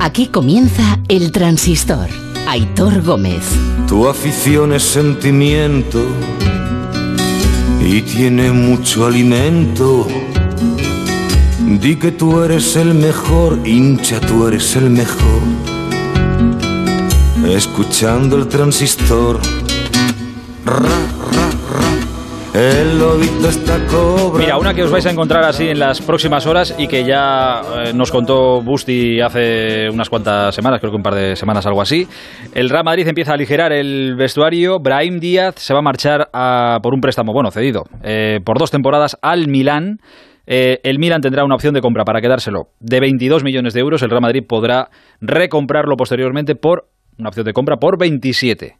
Aquí comienza El Transistor. Aitor Gómez. Tu afición es sentimiento y tiene mucho alimento. Di que tú eres el mejor, hincha, tú eres el mejor. Escuchando el transistor. El lobito está cobra. Mira, una que os vais a encontrar así en las próximas horas y que ya eh, nos contó Busti hace unas cuantas semanas, creo que un par de semanas, algo así. El Real Madrid empieza a aligerar el vestuario. Brahim Díaz se va a marchar a, por un préstamo, bueno, cedido, eh, por dos temporadas al Milán. Eh, el Milan tendrá una opción de compra para quedárselo de 22 millones de euros. El Real Madrid podrá recomprarlo posteriormente por una opción de compra por 27.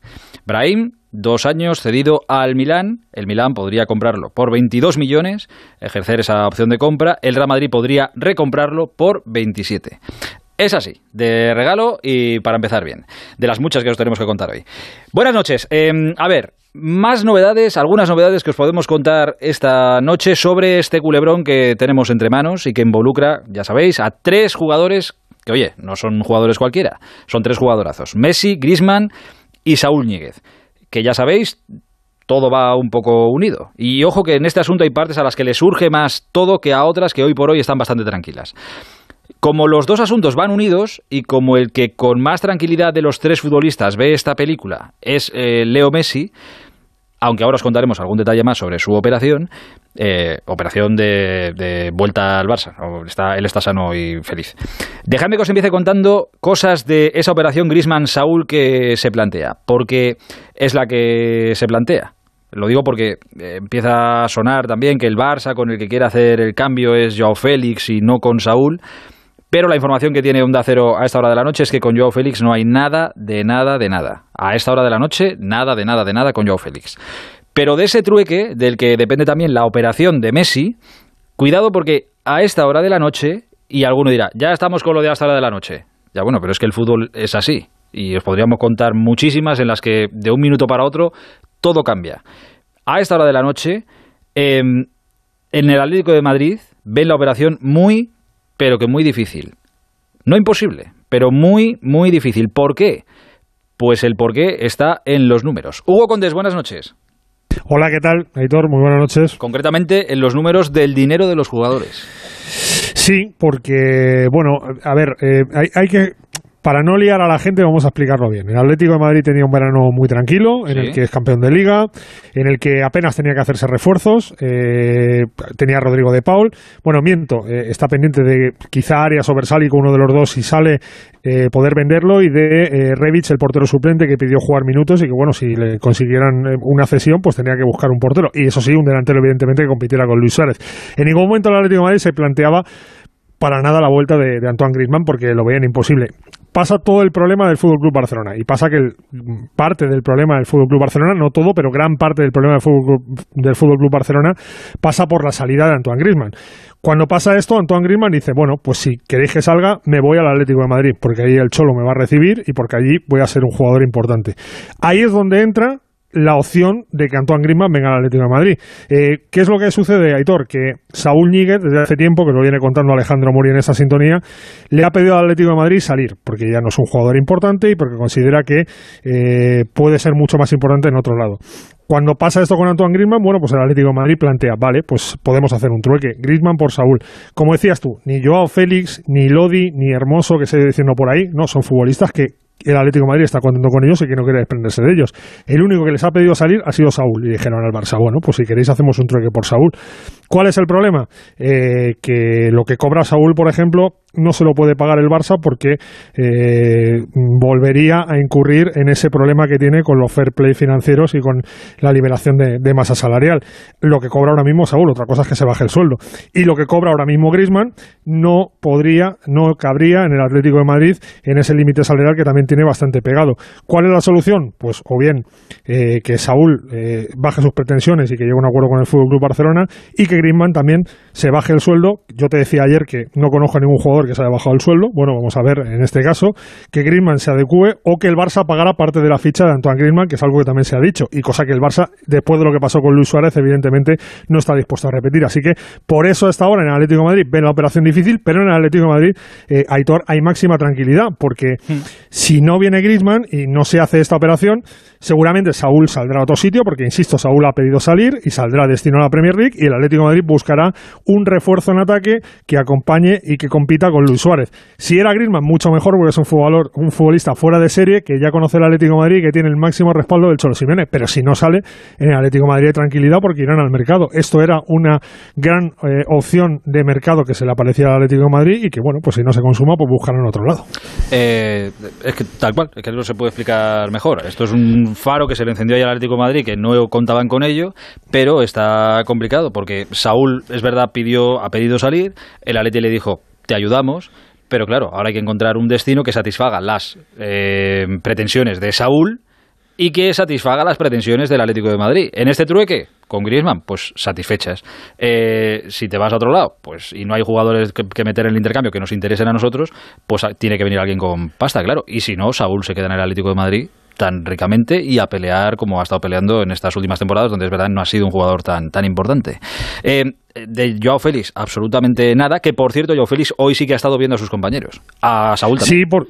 Brahim, dos años cedido al Milán. El Milán podría comprarlo por 22 millones, ejercer esa opción de compra. El Real Madrid podría recomprarlo por 27. Es así, de regalo y para empezar bien, de las muchas que os tenemos que contar hoy. Buenas noches. Eh, a ver, más novedades, algunas novedades que os podemos contar esta noche sobre este culebrón que tenemos entre manos y que involucra, ya sabéis, a tres jugadores que, oye, no son jugadores cualquiera, son tres jugadorazos. Messi, Grisman y Saúl Ñíguez. Que ya sabéis, todo va un poco unido. Y ojo que en este asunto hay partes a las que le surge más todo que a otras que hoy por hoy están bastante tranquilas. Como los dos asuntos van unidos y como el que con más tranquilidad de los tres futbolistas ve esta película es eh, Leo Messi, aunque ahora os contaremos algún detalle más sobre su operación, eh, operación de, de, vuelta al Barça. Está, él está sano y feliz. Dejadme que os empiece contando cosas de esa operación Grisman-Saúl que se plantea, porque es la que se plantea. Lo digo porque eh, empieza a sonar también que el Barça con el que quiere hacer el cambio es Joao Félix y no con Saúl. Pero la información que tiene Onda Cero a esta hora de la noche es que con Joao Félix no hay nada, de nada, de nada. A esta hora de la noche, nada, de nada, de nada con Joao Félix. Pero de ese trueque, del que depende también la operación de Messi, cuidado porque a esta hora de la noche, y alguno dirá, ya estamos con lo de a esta hora de la noche. Ya bueno, pero es que el fútbol es así. Y os podríamos contar muchísimas en las que de un minuto para otro todo cambia. A esta hora de la noche, eh, en el Atlético de Madrid ven la operación muy, pero que muy difícil. No imposible, pero muy, muy difícil. ¿Por qué? Pues el por qué está en los números. Hugo Condes, buenas noches. Hola, ¿qué tal? Aitor, muy buenas noches. Concretamente en los números del dinero de los jugadores. Sí, porque, bueno, a ver, eh, hay, hay que para no liar a la gente, vamos a explicarlo bien. El Atlético de Madrid tenía un verano muy tranquilo, en sí. el que es campeón de liga, en el que apenas tenía que hacerse refuerzos, eh, tenía a Rodrigo de Paul. Bueno, miento, eh, está pendiente de quizá Arias o Versálico, uno de los dos, si sale, eh, poder venderlo, y de eh, Revich, el portero suplente, que pidió jugar minutos y que, bueno, si le consiguieran una cesión, pues tenía que buscar un portero. Y eso sí, un delantero, evidentemente, que compitiera con Luis Suárez. En ningún momento el Atlético de Madrid se planteaba para nada la vuelta de, Antoine Griezmann porque lo veían imposible pasa todo el problema del Fútbol Club Barcelona y pasa que parte del problema del Fútbol Club Barcelona, no todo, pero gran parte del problema del Fútbol, del Club Barcelona pasa por la salida de Antoine Griezmann. Cuando pasa esto, Antoine Griezmann dice, bueno, pues si queréis que salga, me voy al Atlético de Madrid, porque ahí el Cholo me va a recibir y porque allí voy a ser un jugador importante. Ahí es donde entra la opción de que Antoine Griezmann venga al Atlético de Madrid. Eh, ¿Qué es lo que sucede, Aitor? Que Saúl Ñíguez, desde hace tiempo, que lo viene contando Alejandro Mori en esa sintonía, le ha pedido al Atlético de Madrid salir, porque ya no es un jugador importante y porque considera que eh, puede ser mucho más importante en otro lado. Cuando pasa esto con Antoine Griezmann, bueno, pues el Atlético de Madrid plantea, vale, pues podemos hacer un trueque. Griezmann por Saúl. Como decías tú, ni Joao Félix, ni Lodi, ni Hermoso, que se diciendo por ahí, no, son futbolistas que el Atlético Madrid está contento con ellos y que no quiere desprenderse de ellos. El único que les ha pedido salir ha sido Saúl. Y dijeron al Barça, bueno, pues si queréis hacemos un trueque por Saúl. ¿Cuál es el problema? Eh, que lo que cobra Saúl, por ejemplo, no se lo puede pagar el Barça porque eh, volvería a incurrir en ese problema que tiene con los fair play financieros y con la liberación de, masa salarial. Lo que cobra ahora mismo Saúl, otra cosa es que se baje el sueldo. Y lo que cobra ahora mismo Grisman no podría, no cabría en el Atlético de Madrid en ese límite salarial que también tiene bastante pegado. ¿Cuál es la solución? Pues o bien eh, que Saúl eh, baje sus pretensiones y que llegue a un acuerdo con el Fútbol Club Barcelona y que Griezmann también se baje el sueldo. Yo te decía ayer que no conozco a ningún jugador jugador que se haya bajado el sueldo. Bueno, vamos a ver en este caso que Griezmann se adecue o que el Barça pagara parte de la ficha de Antoine Griezmann, que es algo que también se ha dicho, y cosa que el Barça, después de lo que pasó con Luis Suárez, evidentemente no está dispuesto a repetir. Así que por eso hasta ahora en el Atlético de Madrid ven la operación difícil, pero en el Atlético de Madrid, eh, Aitor, hay máxima tranquilidad, porque hmm. si no viene Griezmann y no se hace esta operación, seguramente Saúl saldrá a otro sitio, porque insisto, Saúl ha pedido salir y saldrá destino a la Premier League y el Atlético de Madrid buscará un refuerzo en ataque que acompañe y que compita con Luis Suárez. Si era Griezmann, mucho mejor porque es un, futbolor, un futbolista fuera de serie que ya conoce el Atlético de Madrid y que tiene el máximo respaldo del Cholo Simeone. Pero si no sale, en el Atlético de Madrid tranquilidad porque irán al mercado. Esto era una gran eh, opción de mercado que se le aparecía al Atlético de Madrid y que, bueno, pues si no se consuma, pues buscarán otro lado. Eh, es que tal cual, es que no se puede explicar mejor. Esto es un faro que se le encendió ahí al Atlético de Madrid que no contaban con ello, pero está complicado porque Saúl, es verdad, pidió, ha pedido salir, el Atlético le dijo, te ayudamos, pero claro, ahora hay que encontrar un destino que satisfaga las eh, pretensiones de Saúl y que satisfaga las pretensiones del Atlético de Madrid. En este trueque, con Griezmann, pues satisfechas. Eh, si te vas a otro lado, pues y no hay jugadores que, que, meter en el intercambio que nos interesen a nosotros, pues tiene que venir alguien con pasta, claro. Y si no, Saúl se queda en el Atlético de Madrid tan ricamente y a pelear como ha estado peleando en estas últimas temporadas, donde es verdad no ha sido un jugador tan, tan importante. Eh, de Joao Félix, absolutamente nada, que por cierto, Joao Félix hoy sí que ha estado viendo a sus compañeros. A Saúl también. Sí, por,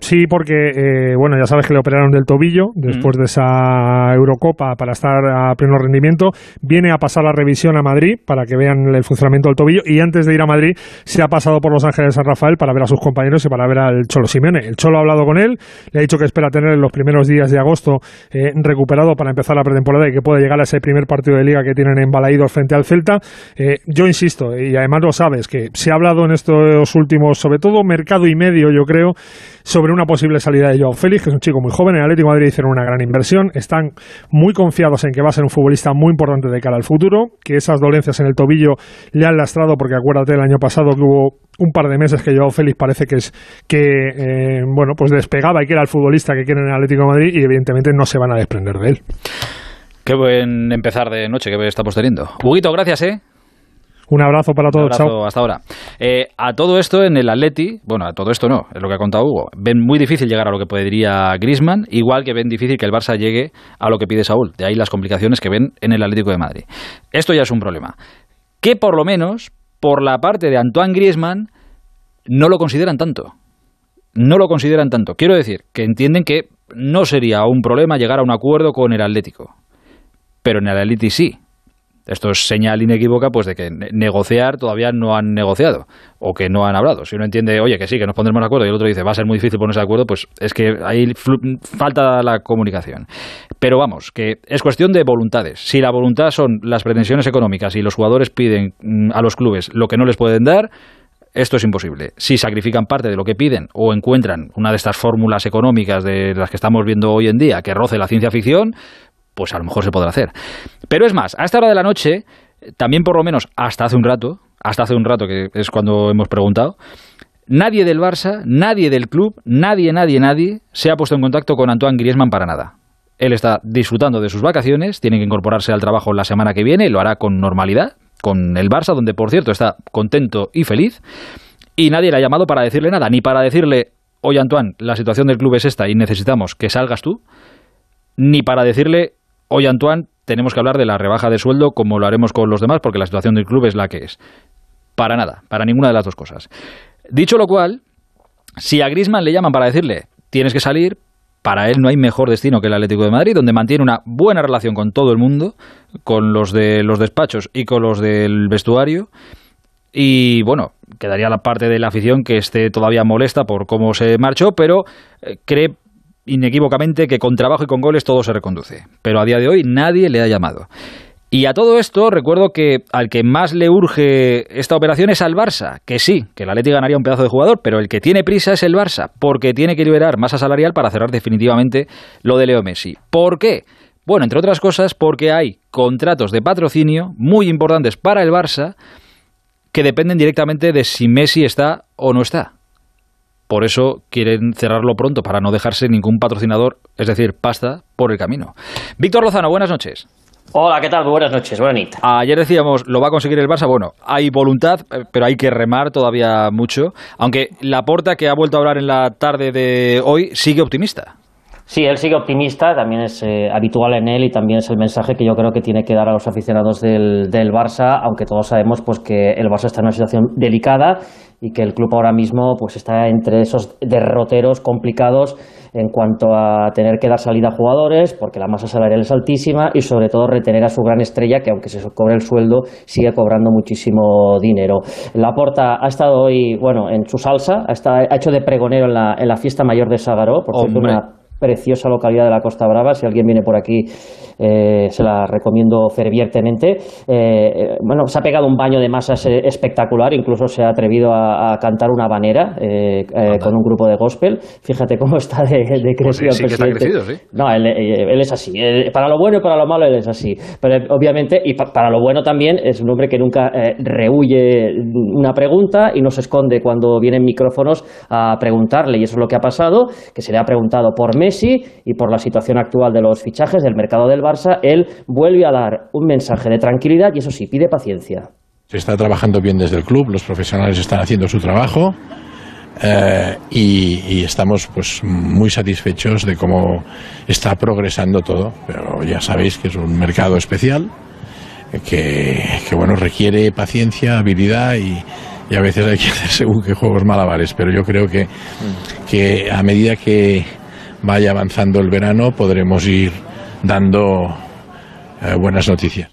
Sí, porque, eh, bueno, ya sabes que le operaron del tobillo después de esa Eurocopa para estar a pleno rendimiento. Viene a pasar la revisión a Madrid para que vean el funcionamiento del tobillo y antes de ir a Madrid se ha pasado por Los Ángeles de San Rafael para ver a sus compañeros y para ver al Cholo Simeone. El Cholo ha hablado con él, le ha dicho que espera tener en los primeros días de agosto eh, recuperado para empezar la pretemporada y que pueda llegar a ese primer partido de liga que tienen en Balaídos frente al Celta. Eh, yo insisto, y además lo sabes, que se ha hablado en estos últimos, sobre todo mercado y medio, yo creo, sobre una posible salida de Joao Félix, que es un chico muy joven. En Atlético Madrid hicieron una gran inversión. Están muy confiados en que va a ser un futbolista muy importante de cara al futuro, que esas dolencias en el tobillo le han lastrado, porque acuérdate el año pasado que hubo un par de meses que Joao Félix parece que es que eh, bueno pues despegaba y que era el futbolista que quieren en el Atlético Madrid y evidentemente no se van a desprender de él. Qué buen empezar de noche que estamos teniendo. Huguito, gracias, ¿eh? Un abrazo para todos. Chao. Hasta ahora. Eh, a todo esto en el Atleti, bueno, a todo esto no, es lo que ha contado Hugo. Ven muy difícil llegar a lo que podría Grisman, igual que ven difícil que el Barça llegue a lo que pide Saúl. De ahí las complicaciones que ven en el Atlético de Madrid. Esto ya es un problema. Que por lo menos, por la parte de Antoine Griezmann, no lo consideran tanto. No lo consideran tanto. Quiero decir que entienden que no sería un problema llegar a un acuerdo con el Atlético. Pero en el Atleti sí. Esto es señal inequívoca pues de que negociar todavía no han negociado o que no han hablado. Si uno entiende, oye, que sí, que nos pondremos de acuerdo y el otro dice, va a ser muy difícil ponerse de acuerdo, pues es que ahí falta la comunicación. Pero vamos, que es cuestión de voluntades. Si la voluntad son las pretensiones económicas y los jugadores piden mm, a los clubes lo que no les pueden dar, esto es imposible. Si sacrifican parte de lo que piden o encuentran una de estas fórmulas económicas de las que estamos viendo hoy en día que roce la ciencia ficción, pues a lo mejor se podrá hacer. Pero es más, a esta hora de la noche, también por lo menos hasta hace un rato, hasta hace un rato que es cuando hemos preguntado, nadie del Barça, nadie del club, nadie, nadie, nadie se ha puesto en contacto con Antoine Griezmann para nada. Él está disfrutando de sus vacaciones, tiene que incorporarse al trabajo la semana que viene, lo hará con normalidad, con el Barça, donde por cierto está contento y feliz, y nadie le ha llamado para decirle nada, ni para decirle, oye Antoine, la situación del club es esta y necesitamos que salgas tú, ni para decirle, Hoy, Antoine, tenemos que hablar de la rebaja de sueldo como lo haremos con los demás, porque la situación del club es la que es. Para nada, para ninguna de las dos cosas. Dicho lo cual, si a Grisman le llaman para decirle tienes que salir, para él no hay mejor destino que el Atlético de Madrid, donde mantiene una buena relación con todo el mundo, con los de los despachos y con los del vestuario. Y bueno, quedaría la parte de la afición que esté todavía molesta por cómo se marchó, pero eh, cree inequívocamente que con trabajo y con goles todo se reconduce. Pero a día de hoy nadie le ha llamado. Y a todo esto recuerdo que al que más le urge esta operación es al Barça, que sí, que el Atleti ganaría un pedazo de jugador, pero el que tiene prisa es el Barça, porque tiene que liberar masa salarial para cerrar definitivamente lo de Leo Messi. ¿Por qué? Bueno, entre otras cosas porque hay contratos de patrocinio muy importantes para el Barça que dependen directamente de si Messi está o no está. Por eso quieren cerrarlo pronto para no dejarse ningún patrocinador, es decir, pasta, por el camino. Víctor Lozano, buenas noches. Hola, ¿qué tal? Buenas noches, buenas Ayer decíamos, lo va a conseguir el Barça. Bueno, hay voluntad, eh, pero hay que remar todavía mucho. Aunque Laporta, que ha vuelto a hablar en la tarde de hoy, sigue optimista. Sí, él sigue optimista, también es eh, habitual en él y también es el mensaje que yo creo que tiene que dar a los aficionados del, del Barça, aunque todos sabemos pues que el Barça está en una situación delicada y que el club ahora mismo pues está entre esos derroteros complicados en cuanto a tener que dar salida a jugadores, porque la masa salarial es altísima y sobre todo retener a su gran estrella, que aunque se cobre el sueldo, sigue cobrando muchísimo dinero. Laporta ha estado hoy, bueno, en su salsa, ha, ha hecho de pregonero en la, en la fiesta mayor de Sagaró, por cierto, una preciosa localidad de la Costa Brava. Si alguien viene por aquí, eh, se la recomiendo fervientemente. Eh, bueno, se ha pegado un baño de masas eh, espectacular, incluso se ha atrevido a, cantar una banera con un grupo de gospel. Fíjate cómo está de, de pues crecido el presidente. No, él, es así. para lo bueno y para lo malo, él es así. Pero obviamente, y para lo bueno también, es un hombre que nunca rehuye una pregunta y no se esconde cuando vienen micrófonos a preguntarle. Y eso es lo que ha pasado, que se le ha preguntado por Messi y por la situación actual de los fichajes del mercado del Barça, él vuelve a dar un mensaje de tranquilidad y eso sí, pide paciencia. Se está trabajando bien desde el club, los profesionales están haciendo su trabajo eh, y, estamos pues muy satisfechos de cómo está progresando todo. Pero ya sabéis que es un mercado especial que, bueno requiere paciencia, habilidad y, a veces hay que hacer según qué juegos malabares. Pero yo creo que, que a medida que vaya avanzando el verano podremos ir dando eh, buenas noticias.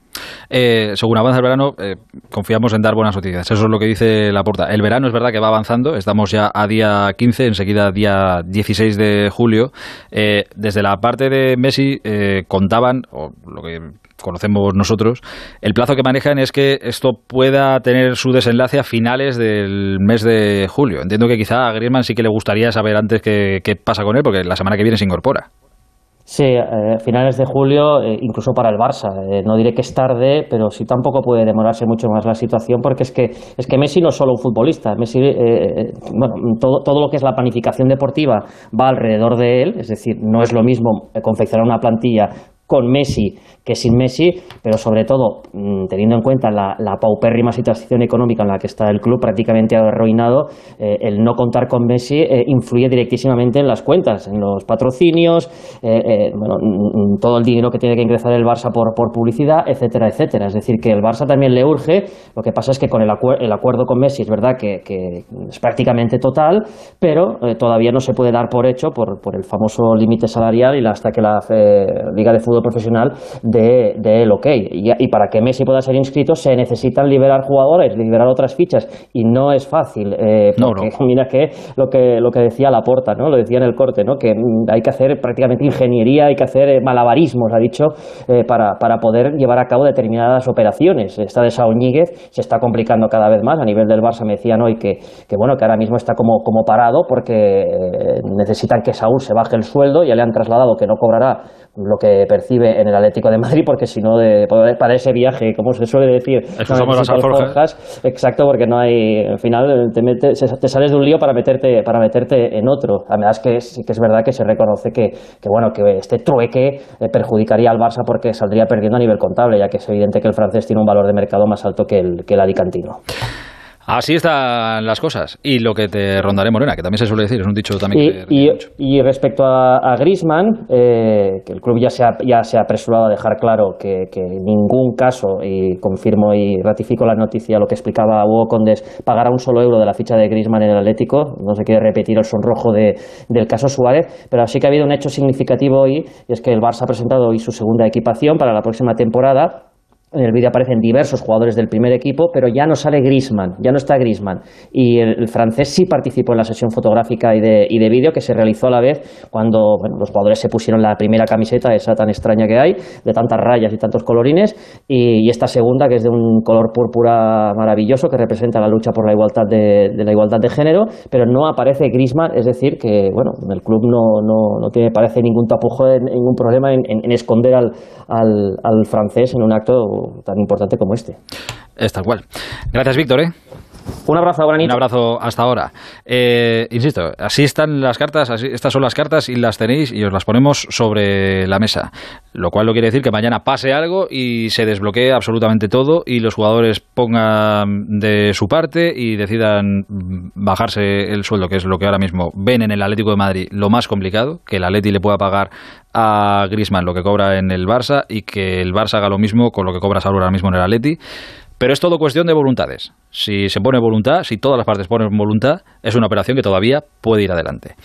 Eh, según avanza el verano, eh, confiamos en dar buenas noticias. Eso es lo que dice la porta. El verano es verdad que va avanzando. Estamos ya a día 15, enseguida día 16 de julio. desde la parte de Messi contaban, o lo que conocemos nosotros, el plazo que manejan es que esto pueda tener su desenlace a finales del mes de julio. Entiendo que quizá a Griezmann sí que le gustaría saber antes qué pasa con él, porque la semana que viene se incorpora. Sí, eh, finales de julio, eh, incluso para el Barça. Eh, no diré que es tarde, pero sí tampoco puede demorarse mucho más la situación, porque es que, es que Messi no es solo un futbolista. Messi, bueno, todo, todo lo que es la planificación deportiva va alrededor de él, es decir, no es lo mismo confeccionar una plantilla con Messi que sin Messi, pero sobre todo mm, teniendo en cuenta la, paupérrima situación económica en la que está el club, prácticamente arruinado, eh, el no contar con Messi eh, influye directísimamente en las cuentas, en los patrocinios, eh, bueno, mm, mm, todo el dinero que tiene que ingresar el Barça por, por, publicidad, etcétera, etcétera. Es decir, que el Barça también le urge, lo que pasa es que con el, el acuerdo con Messi es verdad que, es prácticamente total, pero todavía no se puede dar por hecho por, por el famoso límite salarial y hasta que la Liga de Fútbol Profesional de, de el ok. Y, para que Messi pueda ser inscrito se necesitan liberar jugadores, liberar otras fichas. Y no es fácil. Eh, porque mira que lo que lo que decía Laporta, ¿no? Lo decía en el corte, ¿no? Que mm, hay que hacer prácticamente ingeniería, hay que hacer eh, malabarismos, ha dicho, eh, para, para poder llevar a cabo determinadas operaciones. Esta de Saúl se está complicando cada vez más. A nivel del Barça me decían hoy que, que bueno, que ahora mismo está como, como parado porque necesitan que Saúl se baje el sueldo, ya le han trasladado que no cobrará lo que percibe en el Atlético de Madrid, porque si no, para ese viaje, como se suele decir, somos las alforjas. exacto, porque no hay, al final te, metes, te sales de un lío para meterte, para meterte en otro. Además que sí que es verdad que se reconoce que, que bueno, que este trueque eh, perjudicaría al Barça porque saldría perdiendo a nivel contable, ya que es evidente que el francés tiene un valor de mercado más alto que el, que el alicantino. Así están las cosas. Y lo que te rondaré, Morena, que también se suele decir, es un dicho también. Y, y, respecto a, a Grisman, eh, que el club ya se, ha, ya se ha apresurado a dejar claro que, en ningún caso, y confirmo y ratifico la noticia, lo que explicaba Hugo Condes, pagará un solo euro de la ficha de Grisman en el Atlético. No se quiere repetir el sonrojo de, del caso Suárez, pero sí que ha habido un hecho significativo hoy, y es que el Barça ha presentado hoy su segunda equipación para la próxima temporada en el vídeo aparecen diversos jugadores del primer equipo, pero ya no sale Grisman, ya no está Grisman. Y el, francés sí participó en la sesión fotográfica y de, y de vídeo que se realizó a la vez cuando los jugadores se pusieron la primera camiseta, esa tan extraña que hay, de tantas rayas y tantos colorines, y, esta segunda que es de un color púrpura maravilloso que representa la lucha por la igualdad de, la igualdad de género, pero no aparece Grisman, es decir, que bueno, el club no, no, no tiene, parece ningún tapujo, ningún problema en, en, esconder al, al, al francés en un acto tan importante como este. Es tal cual. Gracias, Víctor. ¿eh? Un abrazo, Un abrazo hasta ahora. Eh, insisto, así están las cartas, así, estas son las cartas y las tenéis y os las ponemos sobre la mesa. Lo cual no quiere decir que mañana pase algo y se desbloquee absolutamente todo y los jugadores pongan de su parte y decidan bajarse el sueldo, que es lo que ahora mismo ven en el Atlético de Madrid lo más complicado, que el Atleti le pueda pagar a Griezmann lo que cobra en el Barça y que el Barça haga lo mismo con lo que cobra Saúl ahora mismo en el Atleti. Pero es todo cuestión de voluntades. Si se pone voluntad, si todas las partes ponen voluntad, es una operación que todavía puede ir adelante.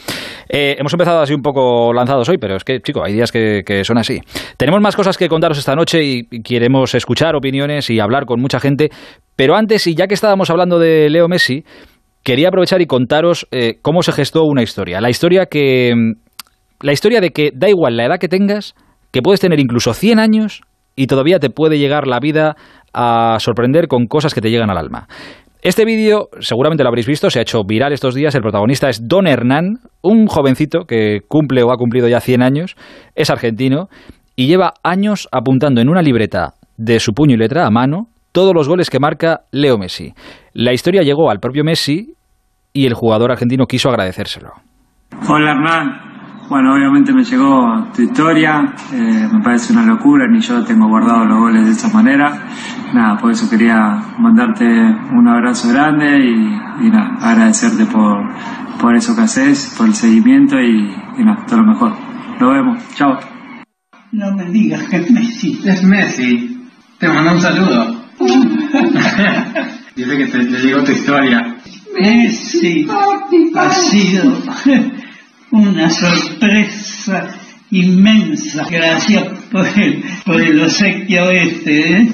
Eh, hemos empezado así un poco lanzados hoy, pero es que, chico, hay días que, son así. Tenemos más cosas que contaros esta noche y, queremos escuchar opiniones y hablar con mucha gente. Pero antes, y ya que estábamos hablando de Leo Messi, quería aprovechar y contaros eh, cómo se gestó una historia. La historia que. La historia de que da igual la edad que tengas, que puedes tener incluso 100 años y todavía te puede llegar la vida a sorprender con cosas que te llegan al alma. Este vídeo, seguramente lo habréis visto, se ha hecho viral estos días. El protagonista es Don Hernán, un jovencito que cumple o ha cumplido ya 100 años, es argentino y lleva años apuntando en una libreta de su puño y letra a mano todos los goles que marca Leo Messi. La historia llegó al propio Messi y el jugador argentino quiso agradecérselo. Hola Hernán, bueno, obviamente me llegó tu historia, eh, me parece una locura, ni yo tengo guardado los goles de esa manera. Nada, por eso quería mandarte un abrazo grande y, nada, agradecerte por, por eso que haces, por el seguimiento y, nada, todo lo mejor. Nos vemos, chao. No me digas que es Messi. Es Messi. Te mando un saludo. Dice que te, te llegó tu historia. Messi ha sido una sorpresa inmensa. Gracias por el, por el obsequio este. ¿eh?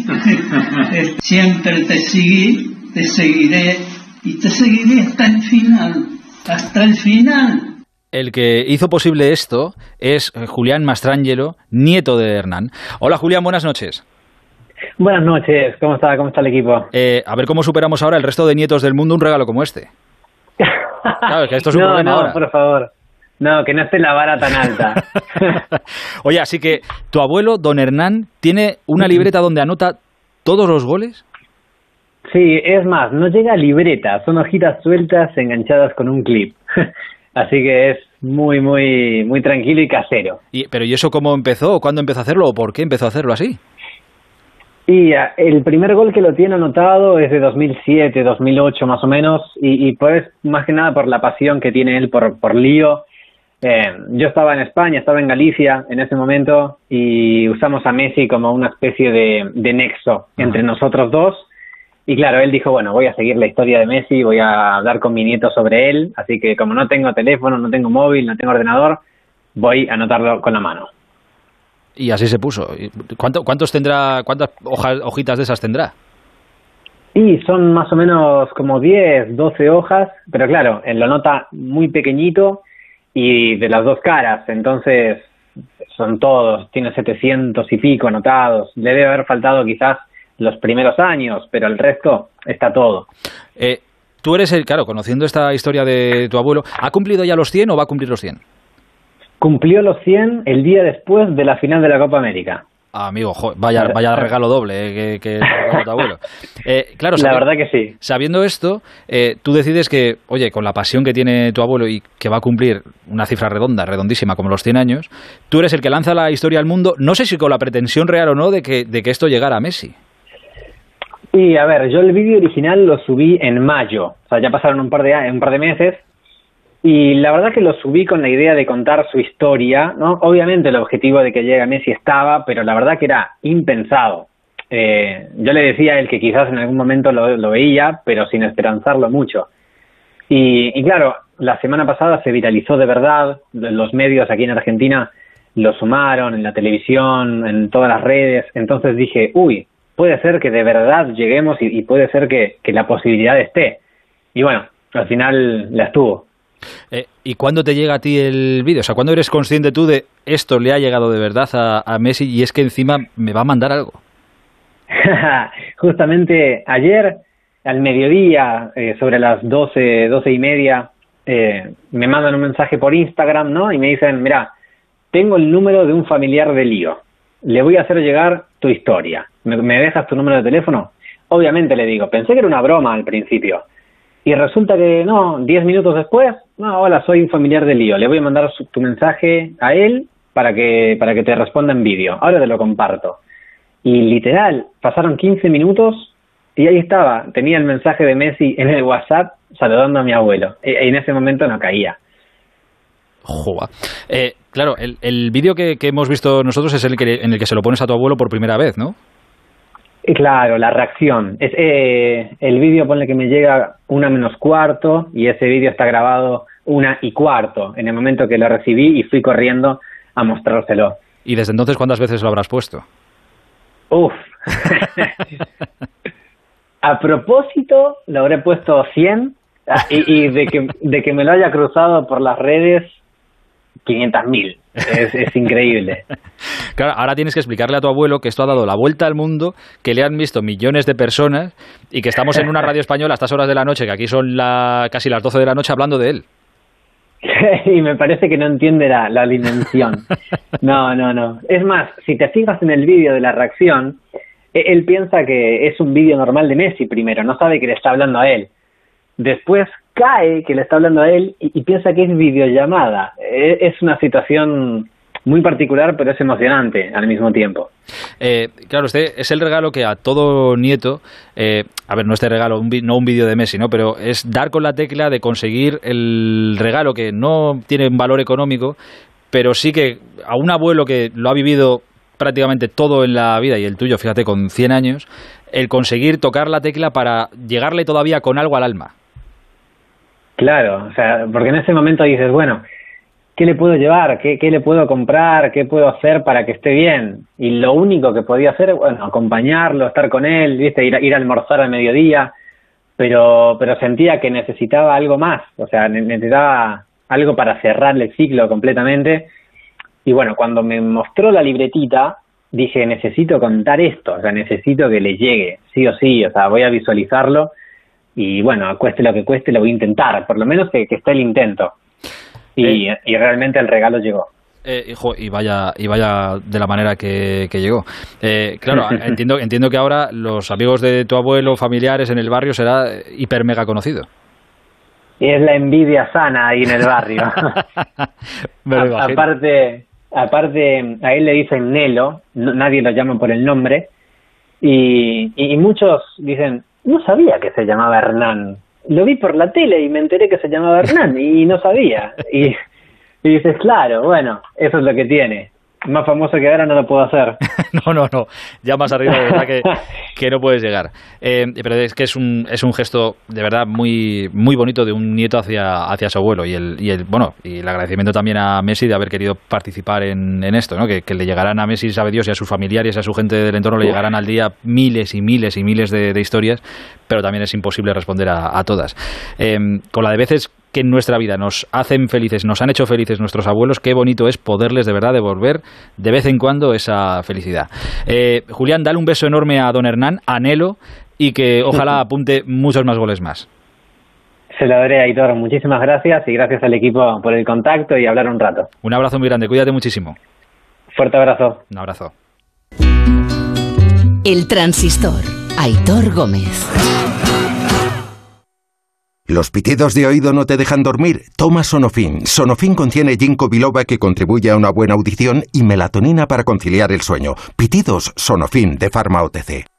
Siempre te seguí, te seguiré y te seguiré hasta el final. Hasta el final. El que hizo posible esto es Julián Mastrangelo, nieto de Hernán. Hola Julián, buenas noches. Buenas noches, ¿cómo está, cómo está el equipo? Eh, a ver cómo superamos ahora el resto de nietos del mundo un regalo como este. Claro, que esto es un no, no, por favor. No, que no esté la vara tan alta. Oye, así que tu abuelo, don Hernán, tiene una libreta donde anota todos los goles. Sí, es más, no llega a libreta, son hojitas sueltas enganchadas con un clip. Así que es muy, muy, muy tranquilo y casero. Y, pero ¿y eso cómo empezó? ¿Cuándo empezó a hacerlo? ¿O por qué empezó a hacerlo así? Y ah, el primer gol que lo tiene anotado es de 2007, 2008 más o menos, y, y pues más que nada por la pasión que tiene él por, por Lío eh, yo estaba en España, estaba en Galicia en ese momento y usamos a Messi como una especie de, nexo entre nosotros dos. Y claro, él dijo, bueno, voy a seguir la historia de Messi, voy a hablar con mi nieto sobre él, así que como no tengo teléfono, no tengo móvil, no tengo ordenador, voy a anotarlo con la mano. Y así se puso. ¿Cuánto, ¿Cuántos tendrá, cuántas hojitas de esas tendrá? Y son más o menos como 10, 12 hojas, pero claro, él lo nota muy pequeñito y de las dos caras, entonces son todos, tiene 700 y pico anotados, le debe haber faltado quizás los primeros años, pero el resto está todo. Eh, tú eres el, claro, conociendo esta historia de tu abuelo, ¿ha cumplido ya los 100 o va a cumplir los 100? Cumplió los 100 el día después de la final de la Copa América. Ah, amigo, vaya, vaya regalo doble eh, que, que tu abuelo. Eh, claro, la verdad que sí. Sabiendo esto, eh, tú decides que, oye, con la pasión que tiene tu abuelo y que va a cumplir una cifra redonda, redondísima, como los 100 años, tú eres el que lanza la historia al mundo, no sé si con la pretensión real o no de que, de que esto llegara a Messi. Y a ver, yo el vídeo original lo subí en mayo, o sea, ya pasaron un par de, un par de meses, y la verdad que lo subí con la idea de contar su historia, ¿no? Obviamente el objetivo de que llegue a Messi estaba, pero la verdad que era impensado. Eh, yo le decía a él que quizás en algún momento lo, veía, pero sin esperanzarlo mucho. Y, y, claro, la semana pasada se viralizó de verdad, los medios aquí en Argentina lo sumaron, en la televisión, en todas las redes, entonces dije, uy, puede ser que de verdad lleguemos y, puede ser que, que la posibilidad esté. Y bueno, al final la estuvo. Eh, ¿Y cuándo te llega a ti el vídeo? O sea, ¿cuándo eres consciente tú de esto le ha llegado de verdad a, Messi y es que encima me va a mandar algo? Justamente ayer, al mediodía, eh, sobre las doce, doce y media, eh, me mandan un mensaje por Instagram, ¿no? Y me dicen, mira, tengo el número de un familiar de lío. Le voy a hacer llegar tu historia. ¿Me, ¿Me dejas tu número de teléfono? Obviamente le digo, pensé que era una broma al principio. Y resulta que no, diez minutos después, no, hola, soy un familiar de Lío, le voy a mandar tu mensaje a él para que, para que te responda en vídeo, ahora te lo comparto. Y literal, pasaron 15 minutos y ahí estaba, tenía el mensaje de Messi en el WhatsApp saludando a mi abuelo. Y en ese momento no caía. Joa. Eh, claro, el, el vídeo que, que, hemos visto nosotros es el que, en el que se lo pones a tu abuelo por primera vez, ¿no? Claro, la reacción. Es, eh, el vídeo, ponle que me llega una menos cuarto y ese vídeo está grabado una y cuarto en el momento que lo recibí y fui corriendo a mostrárselo. ¿Y desde entonces cuántas veces lo habrás puesto? Uf. a propósito, lo habré puesto 100 ah, y, y de, que, de que me lo haya cruzado por las redes 500.000. Es, es increíble. Claro, ahora tienes que explicarle a tu abuelo que esto ha dado la vuelta al mundo, que le han visto millones de personas y que estamos en una radio española a estas horas de la noche, que aquí son la, casi las 12 de la noche, hablando de él. y me parece que no entiende la, la dimensión. No, no, no. Es más, si te fijas en el vídeo de la reacción, e, él piensa que es un vídeo normal de Messi primero, no sabe que le está hablando a él. Después cae que le está hablando a él y, piensa que es videollamada. E, es una situación muy particular, pero es emocionante al mismo tiempo. Eh, claro, este es el regalo que a todo nieto, eh, a ver, no este regalo, un, no un vídeo de Messi, ¿no? Pero es dar con la tecla de conseguir el regalo que no tiene un valor económico, pero sí que a un abuelo que lo ha vivido prácticamente todo en la vida y el tuyo, fíjate, con 100 años, el conseguir tocar la tecla para llegarle todavía con algo al alma. Claro, o sea, porque en ese momento dices, bueno, ¿qué le puedo llevar? ¿Qué, ¿Qué, le puedo comprar? ¿Qué puedo hacer para que esté bien? Y lo único que podía hacer, bueno, acompañarlo, estar con él, ¿viste? Ir, ir a almorzar al mediodía, pero, pero sentía que necesitaba algo más, o sea, necesitaba algo para cerrar el ciclo completamente. Y bueno, cuando me mostró la libretita, dije, necesito contar esto, o sea, necesito que le llegue, sí o sí, o sea, voy a visualizarlo y bueno, cueste lo que cueste, lo voy a intentar, por lo menos que, que esté el intento. Y, eh, y, realmente el regalo llegó. Eh, hijo, y vaya, y vaya de la manera que, que llegó. Eh, claro, entiendo, entiendo que ahora los amigos de tu abuelo, familiares en el barrio será hiper mega conocido. Y es la envidia sana ahí en el barrio. a, aparte, aparte, a él le dicen Nelo, no, nadie lo llama por el nombre, y, y, y muchos dicen, no sabía que se llamaba Hernán. Lo vi por la tele y me enteré que se llamaba Hernán y no sabía. Y, dices, claro, bueno, eso es lo que tiene. Más famoso que ahora no lo puedo hacer. no, no, no. Ya más arriba de verdad que, que no puedes llegar. Eh, pero es que es un, es un gesto de verdad muy, muy bonito de un nieto hacia, hacia su abuelo. Y el, y el, bueno, y el agradecimiento también a Messi de haber querido participar en, en esto, ¿no? Que, que, le llegarán a Messi, sabe Dios, y a sus familiares y a su gente del entorno le llegarán al día miles y miles y miles de, de historias, pero también es imposible responder a, a todas. Eh, con la de veces que en nuestra vida nos hacen felices, nos han hecho felices nuestros abuelos, qué bonito es poderles de verdad devolver de vez en cuando esa felicidad. Eh, Julián, dale un beso enorme a don Hernán, anhelo, y que ojalá apunte muchos más goles más. Se lo daré, Aitor. Muchísimas gracias y gracias al equipo por el contacto y hablar un rato. Un abrazo muy grande, cuídate muchísimo. Fuerte abrazo. Un abrazo. El transistor, Aitor Gómez. ¿Los pitidos de oído no te dejan dormir? Toma Sonofin. Sonofin contiene ginkgo biloba que contribuye a una buena audición y melatonina para conciliar el sueño. Pitidos Sonofin de Pharma OTC.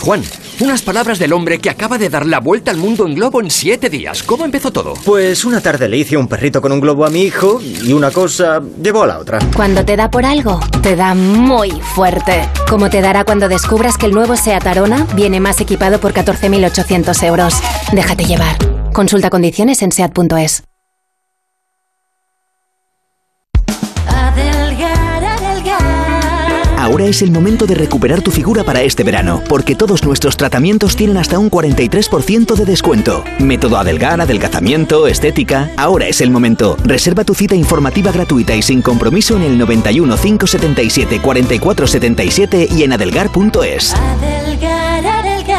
Juan, unas palabras del hombre que acaba de dar la vuelta al mundo en globo en siete días. ¿Cómo empezó todo? Pues una tarde le hice un perrito con un globo a mi hijo y una cosa llevó a la otra. Cuando te da por algo, te da muy fuerte. Como te dará cuando descubras que el nuevo SEAT Arona viene más equipado por 14.800 euros. Déjate llevar. Consulta condiciones en SEAT.es. Ahora es el momento de recuperar tu figura para este verano, porque todos nuestros tratamientos tienen hasta un 43% de descuento. Método Adelgar, adelgazamiento, estética. Ahora es el momento. Reserva tu cita informativa gratuita y sin compromiso en el 91 577 44 77 y en adelgar.es. Adelgar, adelgar.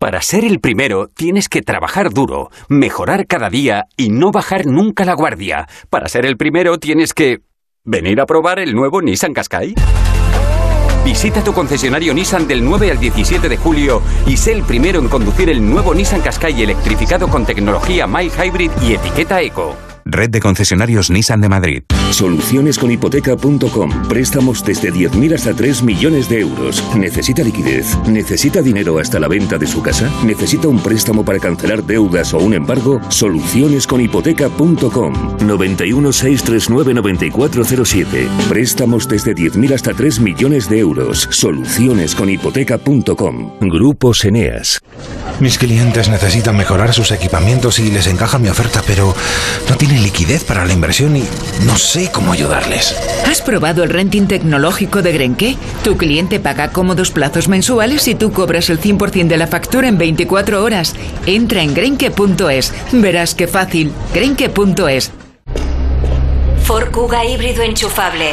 Para ser el primero tienes que trabajar duro, mejorar cada día y no bajar nunca la guardia. Para ser el primero tienes que ¿Venir a probar el nuevo Nissan Qashqai? Visita tu concesionario Nissan del 9 al 17 de julio y sé el primero en conducir el nuevo Nissan Qashqai electrificado con tecnología Mild Hybrid y etiqueta Eco. Red de concesionarios Nissan de Madrid. Solucionesconhipoteca.com. Préstamos desde 10.000 hasta 3 millones de euros. ¿Necesita liquidez? ¿Necesita dinero hasta la venta de su casa? ¿Necesita un préstamo para cancelar deudas o un embargo? Solucionesconhipoteca.com. 91 639 9407. Préstamos desde 10.000 hasta 3 millones de euros. Solucionesconhipoteca.com. Grupo Eneas. Mis clientes necesitan mejorar sus equipamientos y les encaja mi oferta, pero no tienen liquidez para la inversión y no sé cómo ayudarles. ¿Has probado el renting tecnológico de Grenke? Tu cliente paga cómodos plazos mensuales y tú cobras el 100% de la factura en 24 horas. Entra en grenke.es. Verás qué fácil. Grenke.es. Ford Kuga híbrido enchufable.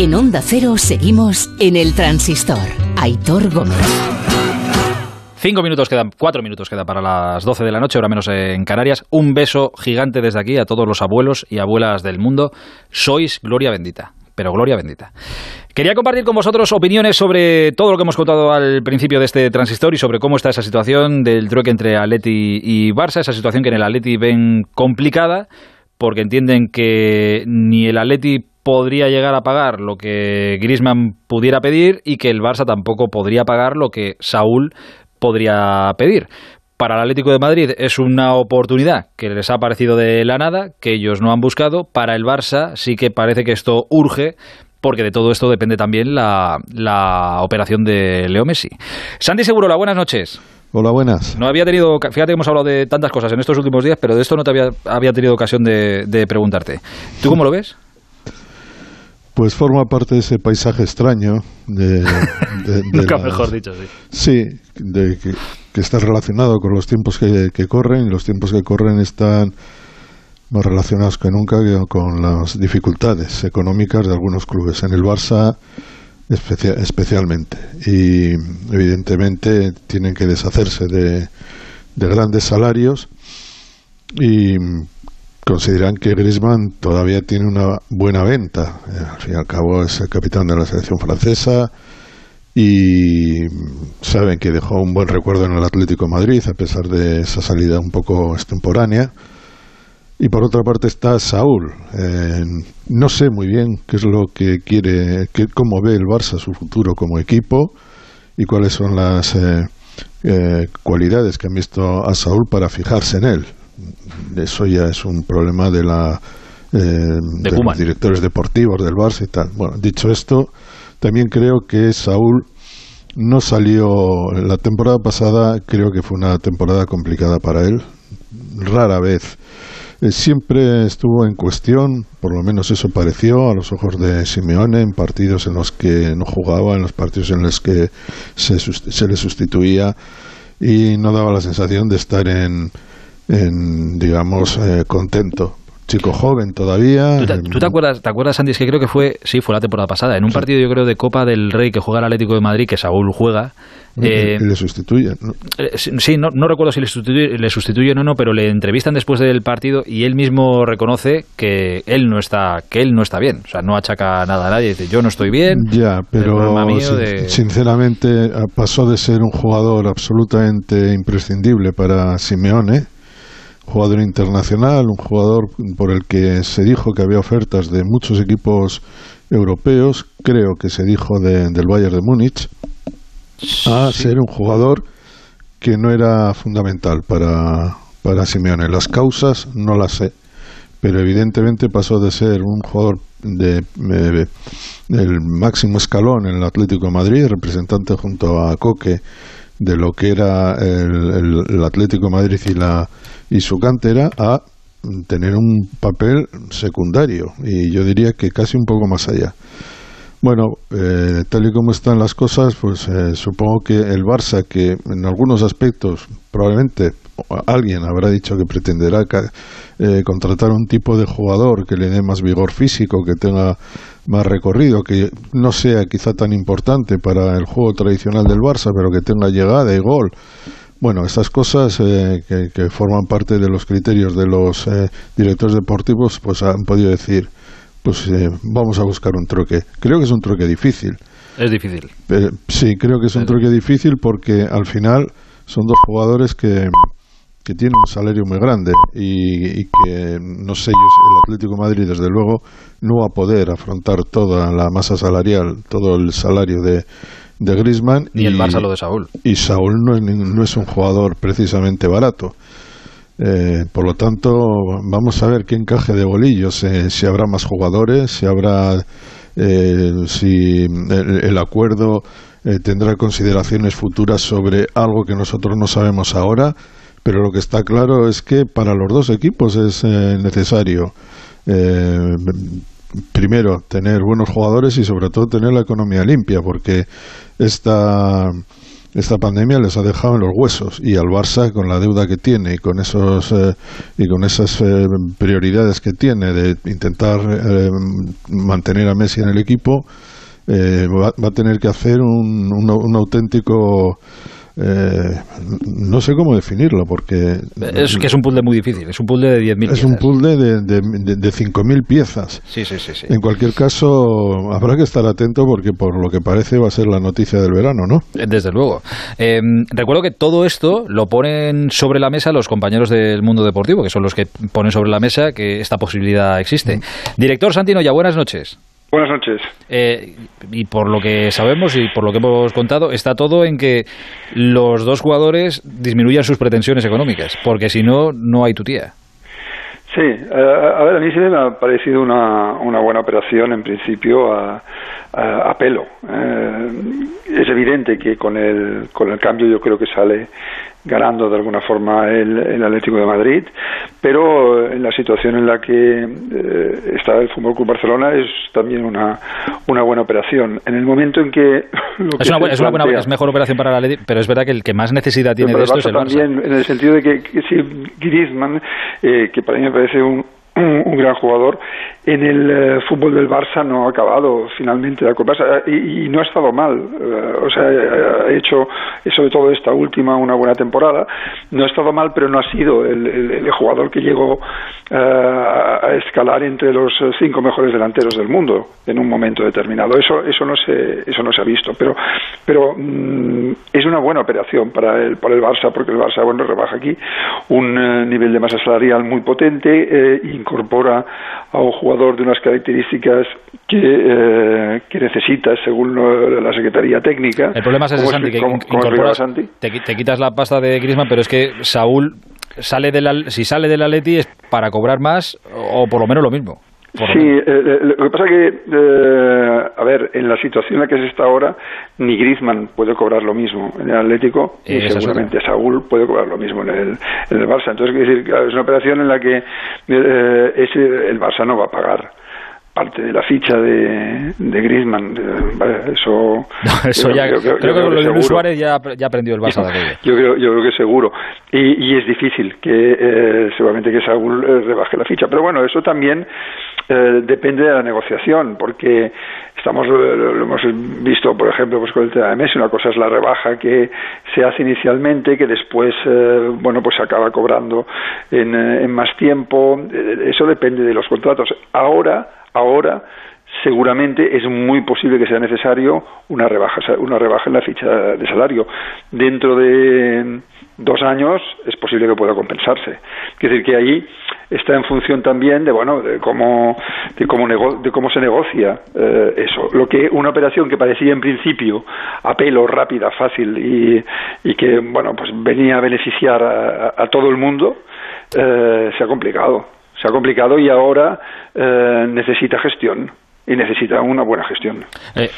En Onda Cero seguimos en el transistor. Aitor Gómez. Cinco minutos quedan, cuatro minutos quedan para las doce de la noche, ahora menos en Canarias. Un beso gigante desde aquí a todos los abuelos y abuelas del mundo. Sois gloria bendita, pero gloria bendita. Quería compartir con vosotros opiniones sobre todo lo que hemos contado al principio de este transistor y sobre cómo está esa situación del trueque entre Atleti y Barça, esa situación que en el Atleti ven complicada porque entienden que ni el Atleti podría llegar a pagar lo que Griezmann pudiera pedir y que el Barça tampoco podría pagar lo que Saúl podría pedir. Para el Atlético de Madrid es una oportunidad que les ha parecido de la nada, que ellos no han buscado. Para el Barça sí que parece que esto urge porque de todo esto depende también la, la operación de Leo Messi. Sandy Segurola, buenas noches. Hola, buenas. No había tenido, fíjate que hemos hablado de tantas cosas en estos últimos días, pero de esto no te había, había tenido ocasión de, de preguntarte. ¿Tú cómo lo ves? Pues forma parte de ese paisaje extraño de... Nunca mejor dicho, sí. Sí, de que, que, está relacionado con los tiempos que, que corren, y los tiempos que corren están más relacionados que nunca con las dificultades económicas de algunos clubes. En el Barça especia, especialmente. Y evidentemente tienen que deshacerse de, de grandes salarios y consideran que Griezmann todavía tiene una buena venta. Eh, al fin y al cabo es el capitán de la selección francesa y saben que dejó un buen recuerdo en el Atlético Madrid a pesar de esa salida un poco extemporánea. Y por otra parte está Saúl. Eh, no sé muy bien qué es lo que quiere, qué, cómo ve el Barça su futuro como equipo y cuáles son las eh, eh, cualidades que han visto a Saúl para fijarse en él. Eso ya es un problema de la eh, de, de los directores deportivos del Barça y tal. Bueno, dicho esto, también creo que Saúl no salió la temporada pasada, creo que fue una temporada complicada para él. Rara vez eh, siempre estuvo en cuestión, por lo menos eso pareció a los ojos de Simeone, en partidos en los que no jugaba, en los partidos en los que se, se le sustituía y no daba la sensación de estar en, en digamos, eh, contento chico joven todavía. ¿Tú te, ¿tú te acuerdas, te acuerdas, Andy? Es que creo que fue, sí, fue la temporada pasada, en un sí. partido yo creo de Copa del Rey que juega el Atlético de Madrid, que Saúl juega. Eh, y le sustituyen. ¿no? Eh, sí, no, no, recuerdo si le, sustituye, le sustituyen o no, pero le entrevistan después del partido y él mismo reconoce que él no está, que él no está bien. O sea, no achaca nada a nadie. Dice, yo no estoy bien. Ya, pero sin, de... sinceramente pasó de ser un jugador absolutamente imprescindible para Simeone jugador internacional, un jugador por el que se dijo que había ofertas de muchos equipos europeos, creo que se dijo de, del Bayern de Múnich, a sí. ser un jugador que no era fundamental para, para Simeone. Las causas no las sé, pero evidentemente pasó de ser un jugador de, de, del máximo escalón en el Atlético de Madrid, representante junto a Coque de lo que era el, el, Atlético Madrid y la y su cantera a tener un papel secundario y yo diría que casi un poco más allá. Bueno, eh, tal y como están las cosas, pues eh, supongo que el Barça, que en algunos aspectos probablemente alguien habrá dicho que pretenderá eh, contratar un tipo de jugador que le dé más vigor físico, que tenga más recorrido, que no sea quizá tan importante para el juego tradicional del Barça, pero que tenga llegada y gol. Bueno, estas cosas que, que, forman parte de los criterios de los directores deportivos, pues han podido decir pues eh, vamos a buscar un troque. Creo que es un troque difícil. Es difícil. sí, creo que es un troque difícil porque al final son dos jugadores que, que tienen un salario muy grande y, que, no sé, el Atlético de Madrid desde luego no va a poder afrontar toda la masa salarial, todo el salario de, de Griezmann. Ni y el Barça lo de Saúl. Y Saúl no, no es un jugador precisamente barato. Eh, por lo tanto, vamos a ver qué encaje de bolillos, eh, si habrá más jugadores, si habrá, eh, si el, acuerdo tendrá consideraciones futuras sobre algo que nosotros no sabemos ahora, pero lo que está claro es que para los dos equipos es necesario primero tener buenos jugadores y sobre todo tener la economía limpia, porque esta esta pandemia les ha dejado en los huesos. Y al Barça con la deuda que tiene y con esos eh, y con esas eh, prioridades que tiene de intentar eh, mantener a Messi en el equipo va, va, a tener que hacer un, un auténtico eh, no sé cómo definirlo, porque... Es que es un puzzle muy difícil, es un puzzle de 10.000 Es un puzzle de, de, de, 5.000 piezas. Sí, sí, sí, sí, En cualquier caso, habrá que estar atento porque por lo que parece va a ser la noticia del verano, ¿no? Eh, desde luego. Eh, recuerdo que todo esto lo ponen sobre la mesa los compañeros del mundo deportivo, que son los que ponen sobre la mesa que esta posibilidad existe. Mm. Director Santino, ya buenas noches. Buenas noches. Eh, y por lo que sabemos y por lo que hemos contado, está todo en que los dos jugadores disminuyan sus pretensiones económicas, porque si no, no hay tu tía. Sí, eh, a ver, a mí sí me ha parecido una, una buena operación en principio a, a, pelo. Eh, es evidente que con el, con el cambio yo creo que sale ganando de alguna forma el, el Atlético de Madrid, pero en la situación en la que eh, está el Fútbol Club Barcelona es también una, una buena operación. En el momento en que, es, una, es, una buena, es mejor operación para el Atlético, pero es verdad que el que más necesidad tiene de esto es el Barça. También en el sentido de que, que si Griezmann, eh, que para mí me parece un un, gran jugador. En el eh, fútbol del Barça no ha acabado finalmente de acoplarse y, no ha estado mal. Eh, o sea, ha hecho, sobre todo esta última, una buena temporada. No ha estado mal, pero no ha sido el, jugador que llegó eh, a escalar entre los cinco mejores delanteros del mundo en un momento determinado. Eso, eso, no, se, eso no se ha visto. Pero, pero mm, es una buena operación para el, para el Barça, porque el Barça bueno, rebaja aquí un nivel de masa salarial muy potente y incorpora a un jugador de unas características que, eh, que necesita según la Secretaría Técnica. El problema es ese, Santi, que Te, quitas la pasta de Griezmann, pero es que Saúl sale de la, si sale del Atleti es para cobrar más o por lo menos lo mismo. Sí, eh, eh, lo que pasa que, eh, a ver, en la situación en la que se está ahora, ni Griezmann puede cobrar lo mismo en el Atlético y seguramente Saúl puede cobrar lo mismo en el, en el Barça. Entonces, decir, es una operación en la que ese, el Barça no va a pagar parte de la ficha de, de Griezmann. eso, eso ya, creo, que, con lo de Suárez ya, ya aprendió el Barça de Yo creo, yo creo que seguro. Y, y es difícil que seguramente que Saúl rebaje la ficha. Pero bueno, eso también eh, depende de la negociación, porque estamos lo, hemos visto, por ejemplo, pues con el tema de Messi, una cosa es la rebaja que se hace inicialmente, que después, eh, bueno, pues se acaba cobrando en, eh, más tiempo, eso depende de los contratos. Ahora, ahora seguramente es muy posible que sea necesario una rebaja, una rebaja en la ficha de salario. Dentro de dos años es posible que pueda compensarse. Es decir, que ahí está en función también de bueno de cómo de cómo, de cómo se negocia eh, eso. Lo que una operación que parecía en principio a pelo, rápida, fácil y, y que bueno pues venía a beneficiar a, todo el mundo eh, se ha complicado. Se ha complicado y ahora eh, necesita gestión y necesita una buena gestión. Eh,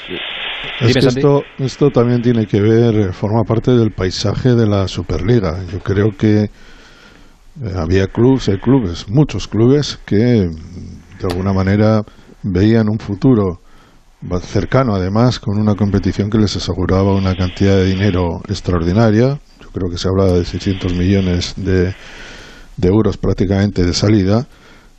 es que esto, esto también tiene que ver, forma parte del paisaje de la Superliga. Yo creo que había clubes, hay clubes, muchos clubes que de alguna manera veían un futuro cercano además, con una competición que les aseguraba una cantidad de dinero extraordinaria. Yo creo que se hablaba de 600 millones de, de euros prácticamente de salida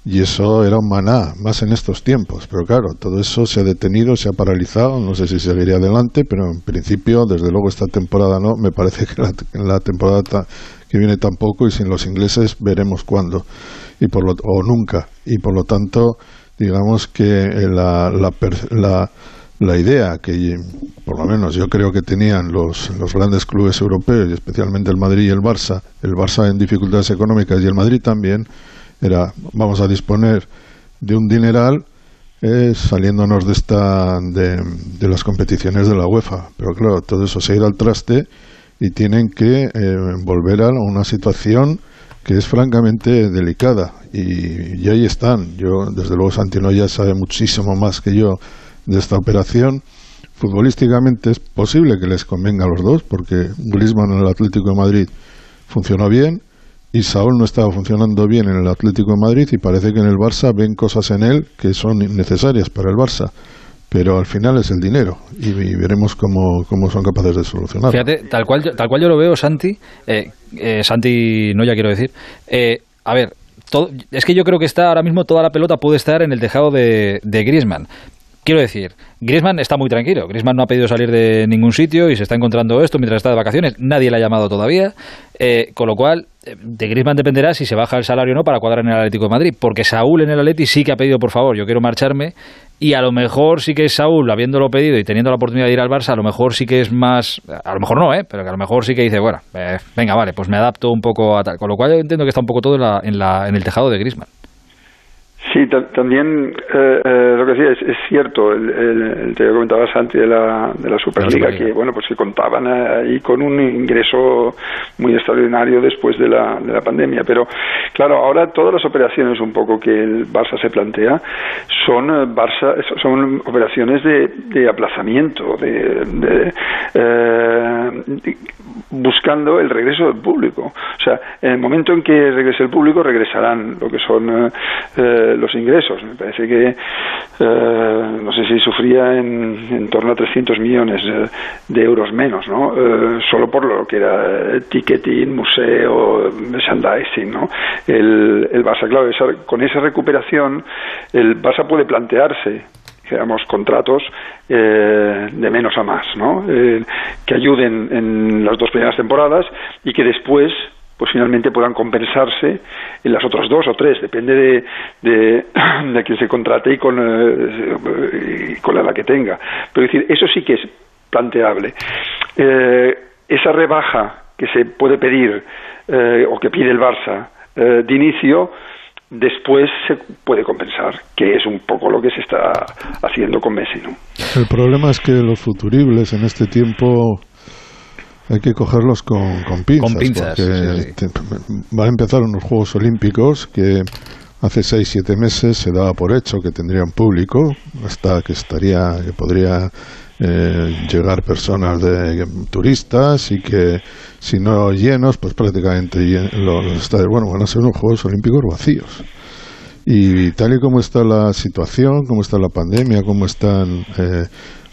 y eso era un maná, más en estos tiempos. Pero claro, todo eso se ha detenido, se ha paralizado, no sé si seguiría adelante, pero en principio, desde luego esta temporada no, me parece que la, la temporada que viene tampoco y sin los ingleses veremos cuándo y por lo, o nunca. Y por lo tanto, digamos que la, la, la, la idea que, por lo menos yo creo que tenían los, los grandes clubes europeos, y especialmente el Madrid y el Barça, el Barça en dificultades económicas y el Madrid también, era vamos a disponer de un dineral eh, saliéndonos de esta de, las competiciones de la UEFA. Pero claro todo eso se irá al traste y tienen que eh, volver a una situación que es francamente delicada. Y, y, ahí están. Yo desde luego Santino ya sabe muchísimo más que yo de esta operación. Futbolísticamente es posible que les convenga a los dos porque Griezmann en el Atlético de Madrid funcionó bien y Saúl no estaba funcionando bien en el Atlético de Madrid y parece que en el Barça ven cosas en él que son necesarias para el Barça. Pero al final es el dinero y, veremos cómo, cómo, son capaces de solucionarlo. Fíjate, tal cual, tal cual yo lo veo, Santi, eh, eh, Santi, no ya quiero decir, eh, a ver, todo, es que yo creo que está ahora mismo toda la pelota puede estar en el tejado de, de Griezmann. Quiero decir, Griezmann está muy tranquilo. Griezmann no ha pedido salir de ningún sitio y se está encontrando esto mientras está de vacaciones. Nadie le ha llamado todavía. Eh, con lo cual, de Griezmann dependerá si se baja el salario o no para cuadrar en el Atlético de Madrid. Porque Saúl en el Atleti sí que ha pedido, por favor, yo quiero marcharme. Y a lo mejor sí que es Saúl, habiéndolo pedido y teniendo la oportunidad de ir al Barça, a lo mejor sí que es más. A lo mejor no, ¿eh? Pero que a lo mejor sí que dice, bueno, eh, venga, vale, pues me adapto un poco a tal. Con lo cual yo entiendo que está un poco todo en, la, en, la, en el tejado de Griezmann. Sí, también eh, eh, lo que decía es, es cierto, el, el, el, te comentabas antes de la, de la Superliga, que bueno, pues que contaban ahí con un ingreso muy extraordinario después de la, de la pandemia. Pero claro, ahora todas las operaciones un poco que el Barça se plantea son Barça, son operaciones de, de aplazamiento, de, de, eh, de, buscando el regreso del público. O sea, en el momento en que regrese el público, regresarán lo que son eh, los ingresos. Me parece que, eh, no sé si sufría en, en, torno a 300 millones de euros menos, ¿no? Eh, solo por lo que era ticketing, museo, merchandising, ¿no? El, el Barça, claro, esa, con esa recuperación, el Barça puede plantearse digamos, contratos eh, de menos a más, ¿no? Eh, que ayuden en las dos primeras temporadas y que después pues finalmente puedan compensarse en las otras dos o tres, depende de, de, de quien se contrate y con, eh, y con la edad que tenga. Pero decir, eso sí que es planteable. Eh, esa rebaja que se puede pedir eh, o que pide el Barça de inicio, después se puede compensar, que es un poco lo que se está haciendo con Messi. ¿no? El problema es que los futuribles en este tiempo hay que cogerlos con, con pinzas, con pinzas porque sí, sí. Te, van a empezar unos Juegos Olímpicos que hace seis siete meses se daba por hecho que tendrían público, hasta que estaría, que podría eh, llegar personas de turistas y que si no llenos, pues prácticamente los, los estadios, bueno, van a ser unos Juegos Olímpicos vacíos. Y tal y como está la situación, como está la pandemia, como están eh,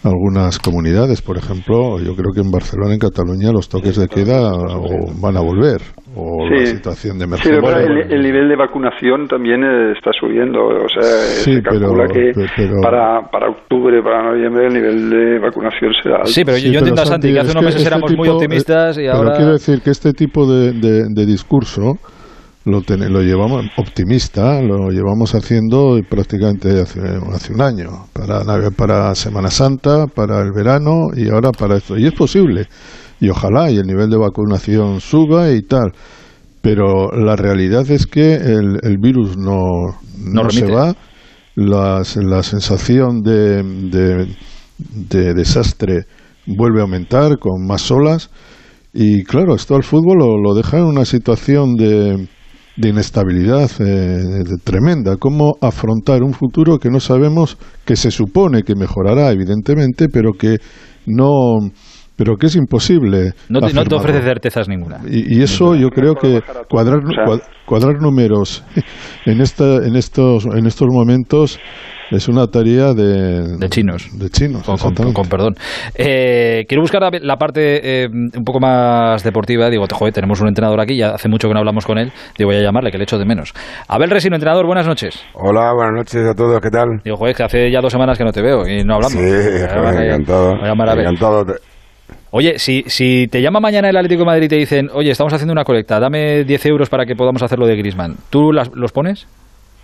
algunas comunidades, por ejemplo, yo creo que en Barcelona, en Cataluña, los toques de queda o van a volver, o sí. la situación de emergencia. Sí, pero el, el, nivel de vacunación también está subiendo, o sea, sí, se calcula pero, que pero, para, para octubre, para noviembre, el nivel de vacunación será alto. Sí, pero yo, sí, yo entiendo a Santi que hace unos meses este éramos tipo, muy optimistas y pero ahora... quiero decir que este tipo de, de, de discurso lo, ten, lo llevamos optimista, lo llevamos haciendo prácticamente hace, hace un año, para, para Semana Santa, para el verano y ahora para esto. Y es posible, y ojalá, y el nivel de vacunación suba y tal. Pero la realidad es que el, el virus no, no, no se va, Las, la sensación de, de, de desastre vuelve a aumentar con más olas. Y claro, esto al fútbol lo, lo deja en una situación de, de inestabilidad eh, tremenda. ¿Cómo afrontar un futuro que no sabemos, que se supone que mejorará, evidentemente, pero que no pero que es imposible. No te, no te ofrece certezas ninguna. Y, y eso ninguna. yo creo que cuadrar, cuadrar números en, esta, en, estos, en estos momentos Es una tarea de, de chinos. De chinos, con, con, perdón. Eh, quiero buscar la, parte eh, un poco más deportiva. Digo, joder, tenemos un entrenador aquí, ya hace mucho que no hablamos con él. Digo, voy a llamarle, que le echo de menos. Abel Resino, entrenador, buenas noches. Hola, buenas noches a todos, ¿qué tal? Digo, joder, que hace ya dos semanas que no te veo y no hablamos. Sí, encantado. voy a llamar a Abel. Encantado. Oye, si, si te llama mañana el Atlético de Madrid y te dicen, oye, estamos haciendo una colecta, dame 10 euros para que podamos hacer lo de Grisman, ¿tú las- los pones?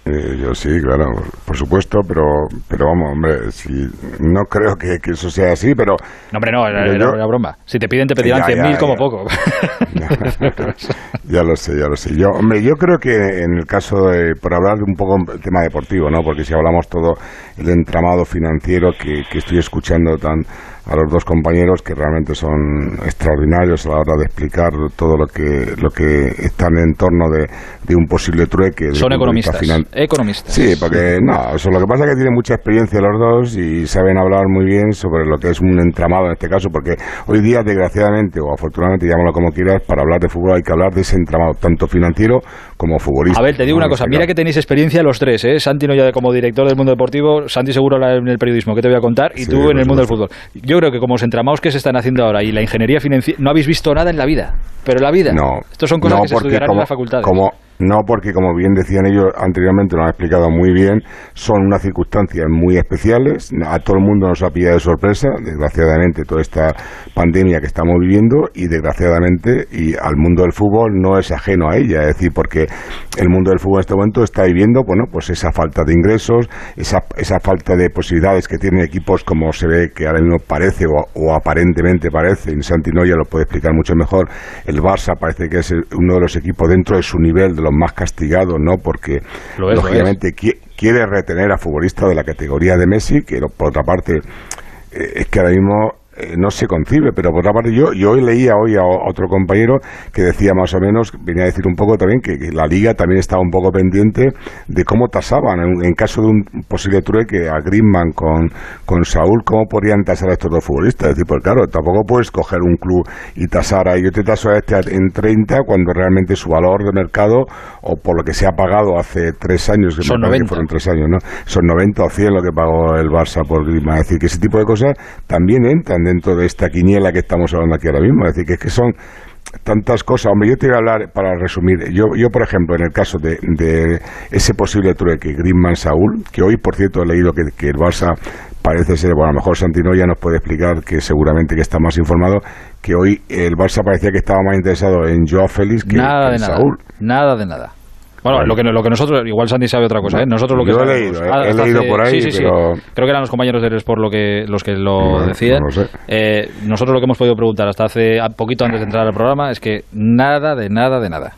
Eh, yo sí, claro, por supuesto, pero, pero vamos, hombre, si, no creo que, que eso sea así, pero... No, hombre, no, era, yo- una broma. Si te piden, te pedirán Ya, ya, 100.000 como ya. poco. Ya lo sé, ya lo sé. Yo, hombre, yo creo que en el caso de, por hablar de un poco del tema deportivo, ¿no? Porque si hablamos todo el entramado financiero que, que estoy escuchando tan a los dos compañeros que realmente son extraordinarios a la hora de explicar todo lo que lo que están en torno de, de un posible trueque. Son economistas. finan- Economistas. Sí, porque no, eso lo que pasa es que tienen mucha experiencia los dos y saben hablar muy bien sobre lo que es un entramado en este caso, porque hoy día, desgraciadamente o afortunadamente, llámalo como quieras, para hablar de fútbol hay que hablar de ese entramado, tanto financiero como futbolístico. A ver, te digo una cosa, mira que tenéis experiencia los tres, ¿eh? Santi no ya como director del mundo deportivo, Santi seguro la- en el periodismo, que te voy a contar, y Sí, tú en el mundo del fútbol. Yo creo que como los entramados que se están haciendo ahora y la ingeniería financiera, no habéis visto nada en la vida, pero en la vida. No, Estos son cosas no, que se estudiarán como, en las facultades. como- no, porque como bien decían ellos anteriormente, lo han explicado muy bien, son unas circunstancias muy especiales. A todo el mundo nos ha pillado de sorpresa, desgraciadamente, toda esta pandemia que estamos viviendo y desgraciadamente, y al mundo del fútbol no es ajeno a ella. Es decir, porque el mundo del fútbol en este momento está viviendo, bueno, pues esa falta de ingresos, esa, esa falta de posibilidades que tienen equipos como se ve que ahora mismo parece o, o aparentemente parece, y Santi Noya lo puede explicar mucho mejor, el Barça parece que es uno de los equipos dentro de su nivel, de los más castigados, ¿no? Porque Lo es, lo lógicamente qui- quiere retener a futbolistas de la categoría de Messi, que por otra parte eh, es que ahora mismo eh, no se concibe, pero por otra parte yo, yo leía hoy a otro compañero que decía más o menos, venía a decir un poco también que, que la liga también estaba un poco pendiente de cómo tasaban en, en caso de un posible trueque a Griezmann con, con Saúl, cómo podrían tasar a estos dos futbolistas. Es decir, pues claro, tampoco puedes coger un club y tasar a yo te taso a este en 30 cuando realmente su valor de mercado o por lo que se ha pagado hace tres años, que Son me parece que 90. fueron tres años, ¿no? Son 90 o 100 lo que pagó el Barça por Griezmann. Es decir, que ese tipo de cosas también entran dentro de esta quiniela que estamos hablando aquí ahora mismo. Es decir, que es que son tantas cosas. Hombre, yo te voy a hablar, para resumir, yo, yo por ejemplo, en el caso de, de ese posible trueque Griezmann-Saúl, que hoy, por cierto, he leído que, que el Barça parece ser, bueno, a lo mejor Santino ya nos puede explicar que seguramente que está más informado, que hoy el Barça parecía que estaba más interesado en Joao Félix que, nada de en nada. Saúl. Nada de nada. Bueno, lo que, lo que nosotros, igual Santi sabe otra cosa, ¿eh? Nosotros lo que Yo he sabemos- leído, eh, Ah, he hasta leído por ahí, sí, sí, sí. pero- Creo que eran los compañeros del Sport lo que, los que lo No, decían. no lo sé. Eh, nosotros lo que hemos podido preguntar hasta hace poquito antes de entrar al programa es que nada de nada de nada.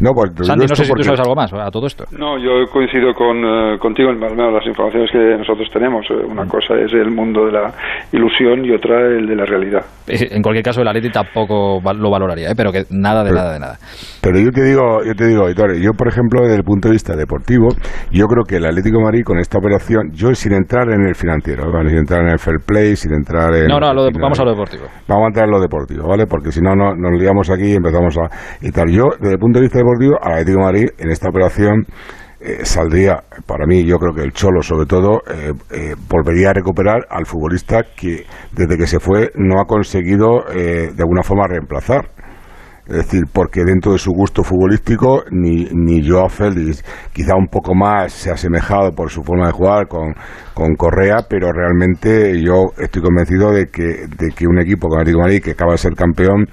No, pues, digo no sé si tú sabes algo más a todo esto. No, yo coincido con, eh, contigo en más o menos las informaciones que nosotros tenemos. Eh, Una Mm. cosa es el mundo de la ilusión y otra el de la realidad. En cualquier caso, el Atleti tampoco lo valoraría, ¿eh? pero que nada de Pero- nada de nada. Pero yo te digo, yo te digo, Aitor, yo por ejemplo desde el punto de vista deportivo, yo creo que el Atlético de Madrid con esta operación, yo sin entrar en el financiero, ¿vale? sin entrar en el fair play, sin entrar en No, no, lo de- en- vamos a lo deportivo. Vamos a entrar en lo deportivo, ¿vale? Porque si no, no nos liamos aquí y empezamos a y tal. Yo desde el punto de vista deportivo, al Atlético de Madrid en esta operación eh, saldría, para mí, yo creo que el Cholo, sobre todo, eh, eh, volvería a recuperar al futbolista que desde que se fue no ha conseguido de alguna forma reemplazar. Es decir, porque dentro de su gusto futbolístico, ni, ni Joao Félix, quizá un poco más se ha asemejado por su forma de jugar con, con Correa, pero realmente yo estoy convencido de que, de que un equipo como Madrid, que acaba de ser campeón,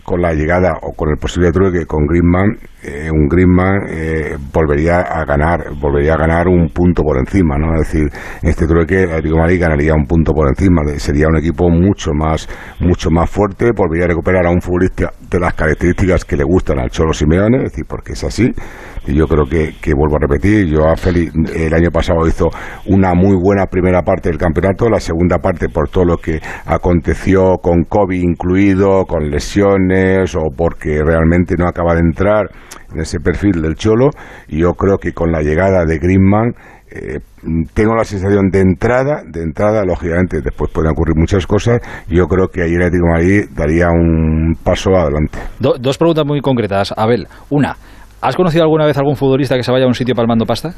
con la llegada o con el posible trueque con Griezmann, eh, un Griezmann eh, volvería a ganar, volvería a ganar un punto por encima, ¿no? Es decir, este trueque el Atlético de Madrid ganaría un punto por encima, sería un equipo mucho más, mucho más fuerte, volvería a recuperar a un futbolista de las características que le gustan al Cholo Simeone, es decir, porque es así, y yo creo que, que vuelvo a repetir, yo a Félix el año pasado hizo una muy buena primera parte del campeonato, la segunda parte por todo lo que aconteció con COVID incluido, con lesiones o porque realmente no acaba de entrar en ese perfil del Cholo, y yo creo que con la llegada de Griezmann eh, tengo la sensación de entrada, de entrada, lógicamente después pueden ocurrir muchas cosas, yo creo que ahí el Atlético de Madrid daría un paso adelante. Do- dos preguntas muy concretas. Abel, una, ¿has conocido alguna vez algún futbolista que se vaya a un sitio palmando pasta?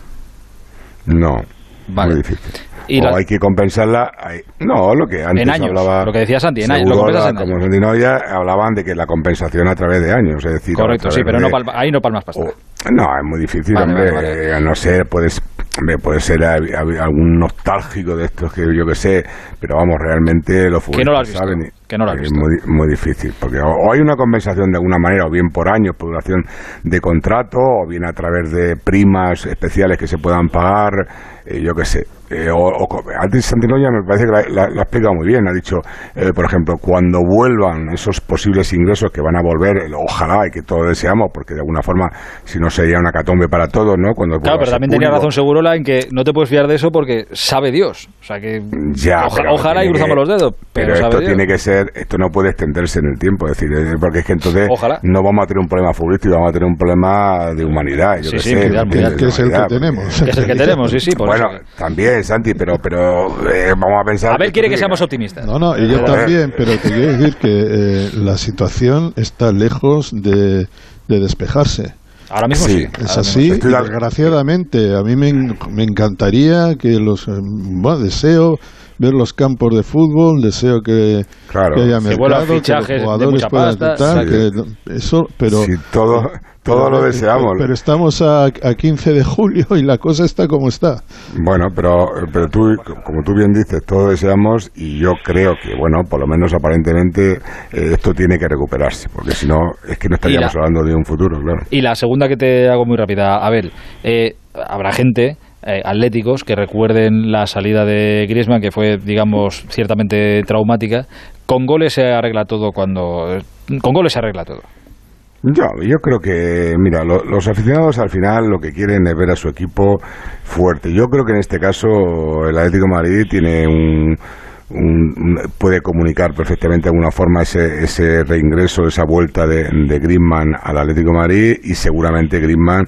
No. Muy difícil. Y o la- hay que compensarla. hay- no, lo que antes En años, hablaba. lo que decía Santi, en años, lo compensas en como Santi Noya, hablaban de que la compensación a través de años. Es decir, Correcto, a sí, pero de- no palma- ahí no palmas pasta. No, es muy difícil, Vale, hombre. vale, eh, No sé, puedes, hombre, puede ser algún nostálgico de estos que yo que sé, pero vamos, realmente los Que no lo has futbolistas visto, saben. que no lo has es muy, muy difícil, porque o, o hay una compensación de alguna manera, o bien por años, por duración de contrato, o bien a través de primas especiales que se puedan pagar, eh, yo que sé. Eh, o, o co- antes Santinoya me parece que la, la- la ha explicado muy bien. Ha dicho, eh, por ejemplo, cuando vuelvan esos posibles ingresos que van a volver, ojalá y que todos deseamos, porque de alguna forma, si no sería una catombe para todos, ¿no? Cuando Claro, pero también tenía razón Segurola en que no te puedes fiar de eso porque sabe Dios. O sea que Ya, oja- pero ojalá y cruzamos que- los dedos. Pero, Pero sabe esto Dios. tiene que ser, esto no puede extenderse en el tiempo, es decir, eh, porque es que entonces Ojalá. no vamos a tener un problema futbolístico, vamos a tener un problema de humanidad. Yo Sí, qué sí, sé, Que es el que tenemos. Que es el que tenemos, sí, sí. por Bueno, también, Santi, pero, pero eh, vamos a pensar. Abel que quiere que seamos optimistas. No, no, y yo Joder. también, pero te quiero decir que eh, la situación está lejos de, de despejarse. Ahora mismo sí. Es así, desgraciadamente, a mí me, me encantaría que los... eh, Bueno, deseo ver los campos de fútbol, deseo que, Claro. que haya Que mercado, que los fichajes de jugadores mucha puedan pasta, que eso, pero... Si todo, todo lo deseamos. Pero estamos a, a 15 de julio y la cosa está como está. Bueno, pero, pero tú, como tú bien dices, todo deseamos y yo creo que, bueno, por lo menos aparentemente eh, esto tiene que recuperarse, porque si no, es que no estaríamos la- hablando de un futuro, claro. Y la segunda que te hago muy rápida, Abel. Eh, habrá gente, eh, atléticos, que recuerden la salida de Griezmann, que fue, digamos, ciertamente traumática. Con goles se arregla todo cuando... Con goles se arregla todo. Yo, yo creo que, mira, lo- los aficionados al final lo que quieren es ver a su equipo fuerte. Yo creo que en este caso el Atlético de Madrid tiene un- un- puede comunicar perfectamente de alguna forma ese, ese reingreso, esa vuelta de, de Griezmann al Atlético de Madrid y seguramente Griezmann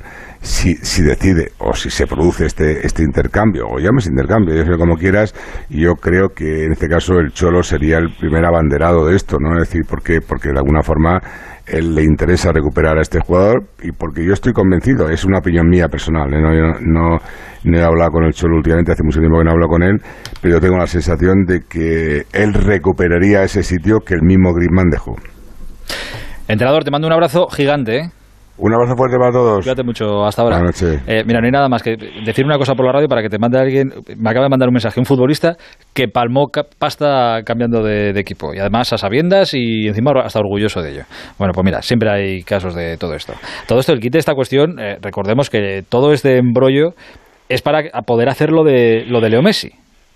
si, si decide o si se produce este, este intercambio, o llames intercambio, llámese como quieras, yo creo que en este caso el Cholo sería el primer abanderado de esto, ¿no? Es decir, porque, porque de alguna forma él le interesa recuperar a este jugador y porque yo estoy convencido, es una opinión mía personal, ¿eh? no, yo no, no he hablado con el Cholo últimamente, hace mucho tiempo que no hablo con él, pero yo tengo la sensación de que él recuperaría ese sitio que el mismo Griezmann dejó. Entrenador, te mando un abrazo gigante, ¿eh? Un abrazo fuerte para todos. Cuídate mucho, hasta ahora. Buenas noches. Eh, mira, no hay nada más que decir una cosa por la radio para que te mande alguien. Me acaba de mandar un mensaje un futbolista que palmó pasta cambiando de, de equipo y además a sabiendas y encima hasta orgulloso de ello. Bueno, pues mira, siempre hay casos de todo esto. Todo esto, el quite de esta cuestión, eh, recordemos que todo este embrollo es para poder hacer lo de, lo de Leo Messi.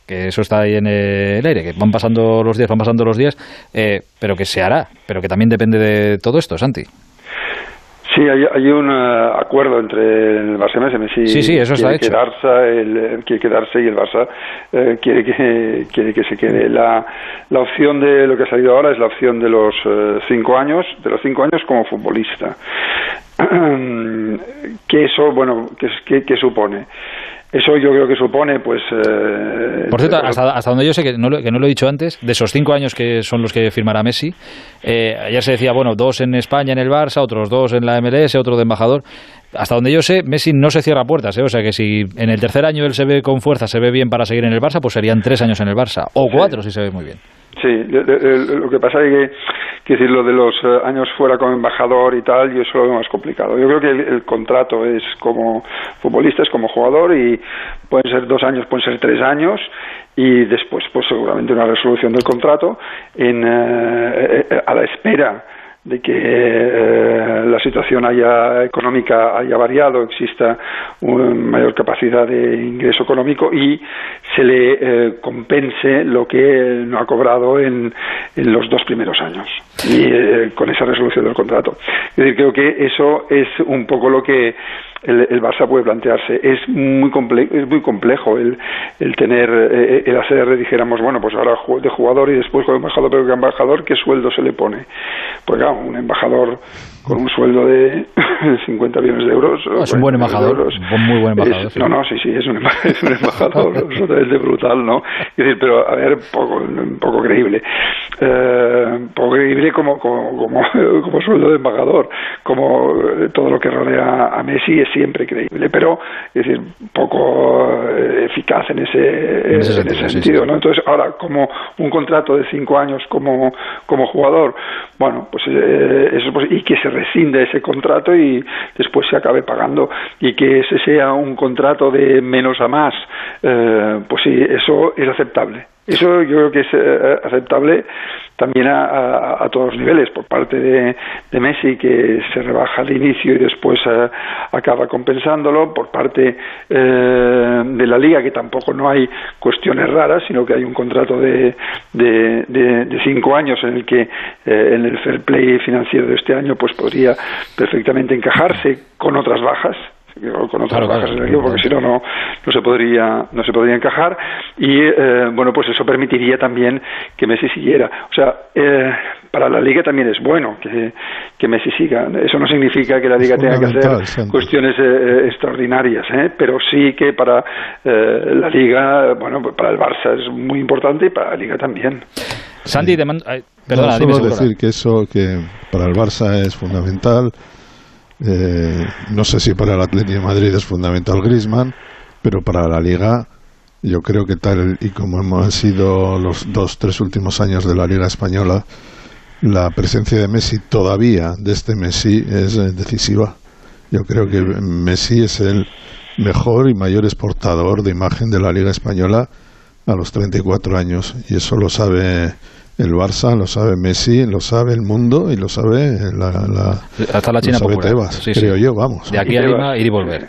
Que eso está ahí en el aire, que van pasando los días, van pasando los días, eh, pero que se hará, pero que también depende de todo esto, Santi. Sí, hay, hay un eh, acuerdo entre el Barça y el Messi. Sí, sí, eso está hecho. Quedarse, el, eh, quiere quedarse y el Barça eh, quiere, que, quiere que se quede. La, la opción de lo que ha salido ahora es la opción de los eh, cinco años, de los cinco años como futbolista. que eso, bueno, ¿qué, qué, qué supone? Eso yo creo que supone, pues... eh, Por cierto, pues, hasta, hasta donde yo sé, que no, lo, que no lo he dicho antes, de esos cinco años que son los que firmará Messi, eh, ayer se decía, bueno, dos en España en el Barça, otros dos en la MLS, otro de embajador. Hasta donde yo sé, Messi no se cierra puertas, ¿eh? o sea que si en el tercer año él se ve con fuerza, se ve bien para seguir en el Barça, pues serían tres años en el Barça, o cuatro si se ve muy bien. Sí, lo que pasa es que, que decir, lo de los eh, años fuera como embajador y tal, yo eso lo veo más complicado. Yo creo que el, contrato es como futbolista, es como jugador y pueden ser dos años, pueden ser tres años y después, pues seguramente una resolución del contrato en, eh, eh, a la espera de que eh, la situación haya económica haya variado, exista una mayor capacidad de ingreso económico y se le eh, compense lo que no ha cobrado en, en los dos primeros años y eh, con esa resolución del contrato. Es decir, creo que eso es un poco lo que el, el Barça puede plantearse. Es muy complejo, es muy complejo el, el tener, eh, el hacer, dijéramos, bueno, pues ahora de jugador y después con embajador, pero que embajador, ¿qué sueldo se le pone? Pues claro, un embajador con un sueldo de 50 millones de euros. Es un buen 40 millones de embajador, un muy buen embajador. es- no, no, sí, sí, es un, es un embajador absolutamente brutal, ¿no? Es decir, pero a ver, poco, poco creíble. Eh, poco creíble increíble como, como, como, sueldo de embajador, como todo lo que rodea a Messi es siempre creíble, pero es decir, poco eh, eficaz en ese, en ese sentido. ¿no? Entonces, ahora, como un contrato de cinco años como, como jugador, bueno, pues eh, eso pues, y que se rescinde ese contrato y después se acabe pagando y que ese sea un contrato de menos a más, pues sí, eso es aceptable. Eso yo creo que es eh, aceptable también a, todos los niveles, por parte de, Messi, que se rebaja al inicio y después eh, acaba compensándolo, por parte eh, de la Liga, que tampoco no hay cuestiones raras, sino que hay un contrato de, de, cinco años en el que en el fair play financiero de este año pues podría perfectamente encajarse con otras bajas con otras bajas en el equipo, porque si no, no se podría no se podría encajar. Y eh, bueno pues eso permitiría también que Messi siguiera. O sea eh, para la liga también es bueno que, que Messi siga. Eso no significa que la liga tenga que hacer cuestiones eh, extraordinarias pero sí que para la liga bueno pues para el Barça es muy importante y para la liga también. Sandy te perdona no, solo decir que eso que para el Barça es fundamental eh, no sé si para el Atlético de Madrid es fundamental Griezmann, pero para la Liga yo creo que tal y como hemos sido los dos, tres últimos años de la Liga Española, la presencia de Messi todavía, de este Messi, es eh, decisiva. Yo creo que Messi es el mejor y mayor exportador de imagen de la Liga Española a los 34 años y eso lo sabe el Barça, lo sabe Messi, lo sabe el mundo y lo sabe la, hasta la China popular. creo yo, vamos. De aquí a Lima ir y volver.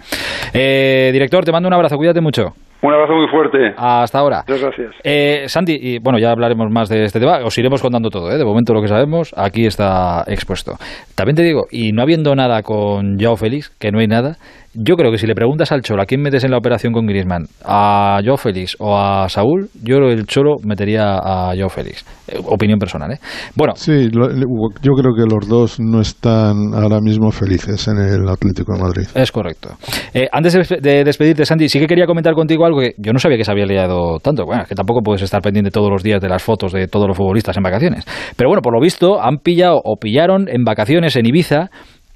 Eh, director, te mando un abrazo, cuídate mucho. Un abrazo muy fuerte. Hasta ahora. Muchas gracias. Eh, Sandy, y bueno, ya hablaremos más de este tema. Os iremos contando todo, ¿eh? De momento lo que sabemos, aquí está expuesto. También te digo, y no habiendo nada con Joao Félix, que no hay nada, yo creo que si le preguntas al Cholo a quién metes en la operación con Griezmann, a Joe Félix o a Saúl, yo creo que el Cholo metería a Joe Félix. Eh, opinión personal, ¿eh? Bueno. Sí, yo creo que los dos no están ahora mismo felices en el Atlético de Madrid. Es correcto. Eh, antes de despedirte, Sandy, sí que quería comentar contigo algo que yo no sabía que se había liado tanto. Bueno, que tampoco puedes estar pendiente todos los días de las fotos de todos los futbolistas en vacaciones. Pero bueno, por lo visto, han pillado o pillaron en vacaciones en Ibiza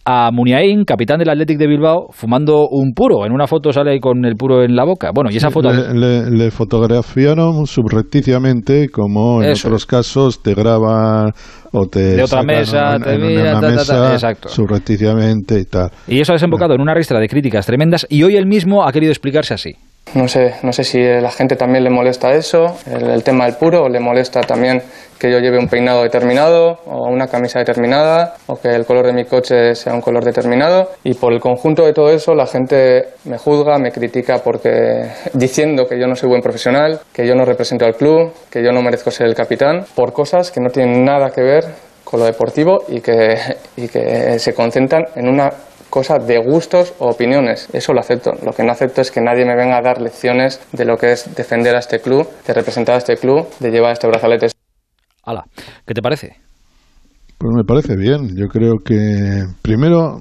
a Muniain, capitán del Athletic de Bilbao, fumando un puro. En una foto sale con el puro en la boca. Bueno, y esa foto... Le, fotografiaron subrepticiamente, como en otros casos te graban o te de otra mesa, te mira, exacto. subrepticiamente y tal. Y eso ha desembocado en una ristra de críticas tremendas y hoy él mismo ha querido explicarse así. No sé, no sé si a la gente también le molesta eso, el, tema del puro, o le molesta también que yo lleve un peinado determinado o una camisa determinada o que el color de mi coche sea un color determinado. Y por el conjunto de todo eso la gente me juzga, me critica porque diciendo que yo no soy buen profesional, que yo no represento al club, que yo no merezco ser el capitán por cosas que no tienen nada que ver con lo deportivo y que, y que se concentran en una cosa de gustos o opiniones. Eso lo acepto. Lo que no acepto es que nadie me venga a dar lecciones de lo que es defender a este club, de representar a este club, de llevar este brazalete. Hala, ¿qué te parece? Pues me parece bien. Yo creo que primero,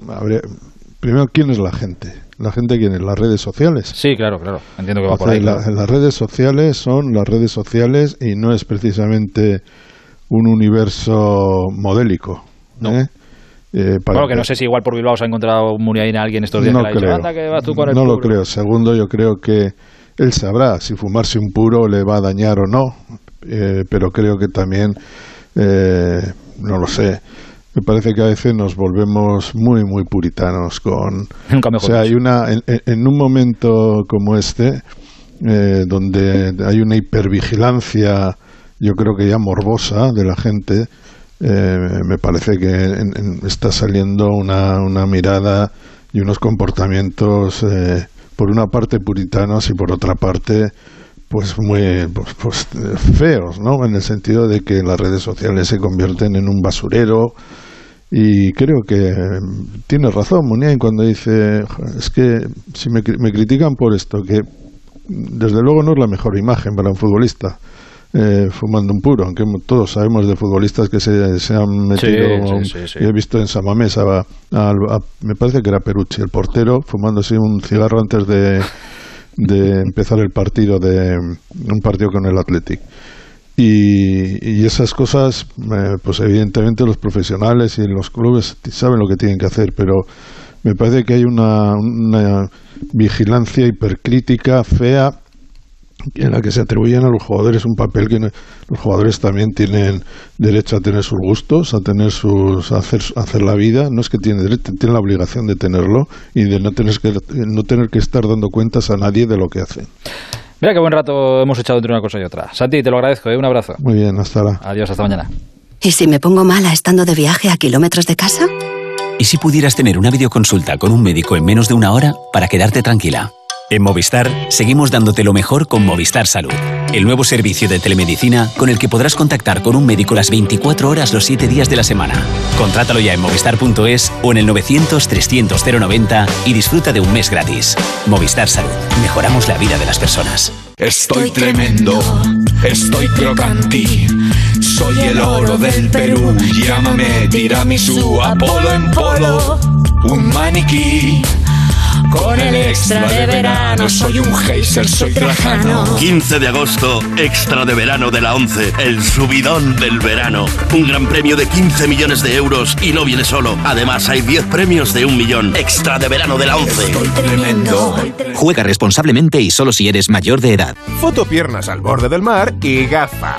primero quién es la gente. La gente quién es las redes sociales. Sí, claro, claro. Entiendo que va por ahí. Las redes sociales son las redes sociales y no es precisamente un universo modélico. No. ¿eh? Eh, bueno, que no sé si igual por Bilbao se ha encontrado Muriaín a alguien estos días no No lo creo. Segundo, yo creo que él sabrá si fumarse un puro le va a dañar o no, eh, pero creo que también, eh, no lo sé, me parece que a veces nos volvemos muy, muy puritanos con... o sea, hay una, en, un momento como este, donde hay una hipervigilancia, yo creo que ya morbosa de la gente, eh, me parece que está saliendo una, una, mirada y unos comportamientos, eh, por una parte puritanos y por otra parte, pues muy pues, pues, feos, ¿no? En el sentido de que las redes sociales se convierten en un basurero. Y creo que tiene razón Muniain cuando dice, es que si me, me critican por esto, que desde luego no es la mejor imagen para un futbolista eh, fumando un puro, aunque todos sabemos de futbolistas que se, se han metido. he visto en Samamesa, me parece que era Perucci, el portero, fumándose un cigarro antes de, de empezar el partido de un partido con el Athletic. Y, esas cosas, eh, pues evidentemente los profesionales y los clubes saben lo que tienen que hacer, pero me parece que hay una, una vigilancia hipercrítica fea en la que se atribuyen a los jugadores un papel que los jugadores también tienen derecho a tener sus gustos, a tener sus a hacer, hacer la vida, no es que tienen derecho, tienen la obligación de tenerlo y de no tener que no tener que estar dando cuentas a nadie de lo que hacen. Mira qué buen rato hemos echado entre una cosa y otra. Santi, te lo agradezco, ¿eh? un abrazo. Muy bien, hasta ahora. Adiós, hasta mañana. ¿Y si me pongo mala estando de viaje a kilómetros de casa? ¿Y si pudieras tener una videoconsulta con un médico en menos de una hora para quedarte tranquila? En Movistar seguimos dándote lo mejor con Movistar Salud, el nuevo servicio de telemedicina con el que podrás contactar con un médico las 24 horas los 7 días de la semana. Contrátalo ya en movistar.es o en el 900 300 090 y disfruta de un mes gratis. Movistar Salud, mejoramos la vida de las personas. Estoy tremendo, estoy crocanti. Soy el oro del Perú, llámame tiramisú, Apolo en polo, un maniquí. Con el extra de verano soy un geyser, soy trajano. 15 de agosto, extra de verano de la 11, el subidón del verano. Un gran premio de 15 millones de euros y no viene solo. Además, hay 10 premios de un millón. Extra de verano de la 11. tremendo. Juega responsablemente y solo si eres mayor de edad. Foto piernas al borde del mar y gafa.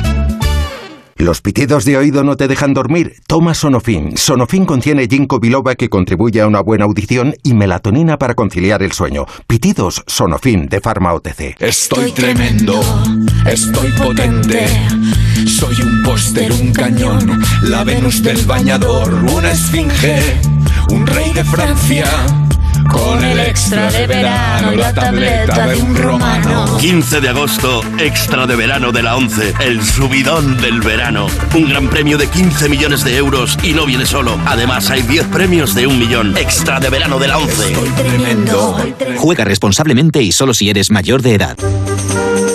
¿Los pitidos de oído no te dejan dormir? Toma Sonofin. Sonofin contiene ginkgo biloba que contribuye a una buena audición y melatonina para conciliar el sueño. Pitidos Sonofin de Pharma OTC. Estoy tremendo, estoy potente. Soy un póster, un cañón, la Venus del bañador, una esfinge, un rey de Francia con el extra de verano, la tableta de un romano. 15 de agosto, extra de verano de la 11, el subidón del verano. Un gran premio de 15 millones de euros y no viene solo. Además, hay 10 premios de un millón. Extra de verano de la 11. tremendo. Juega responsablemente y solo si eres mayor de edad.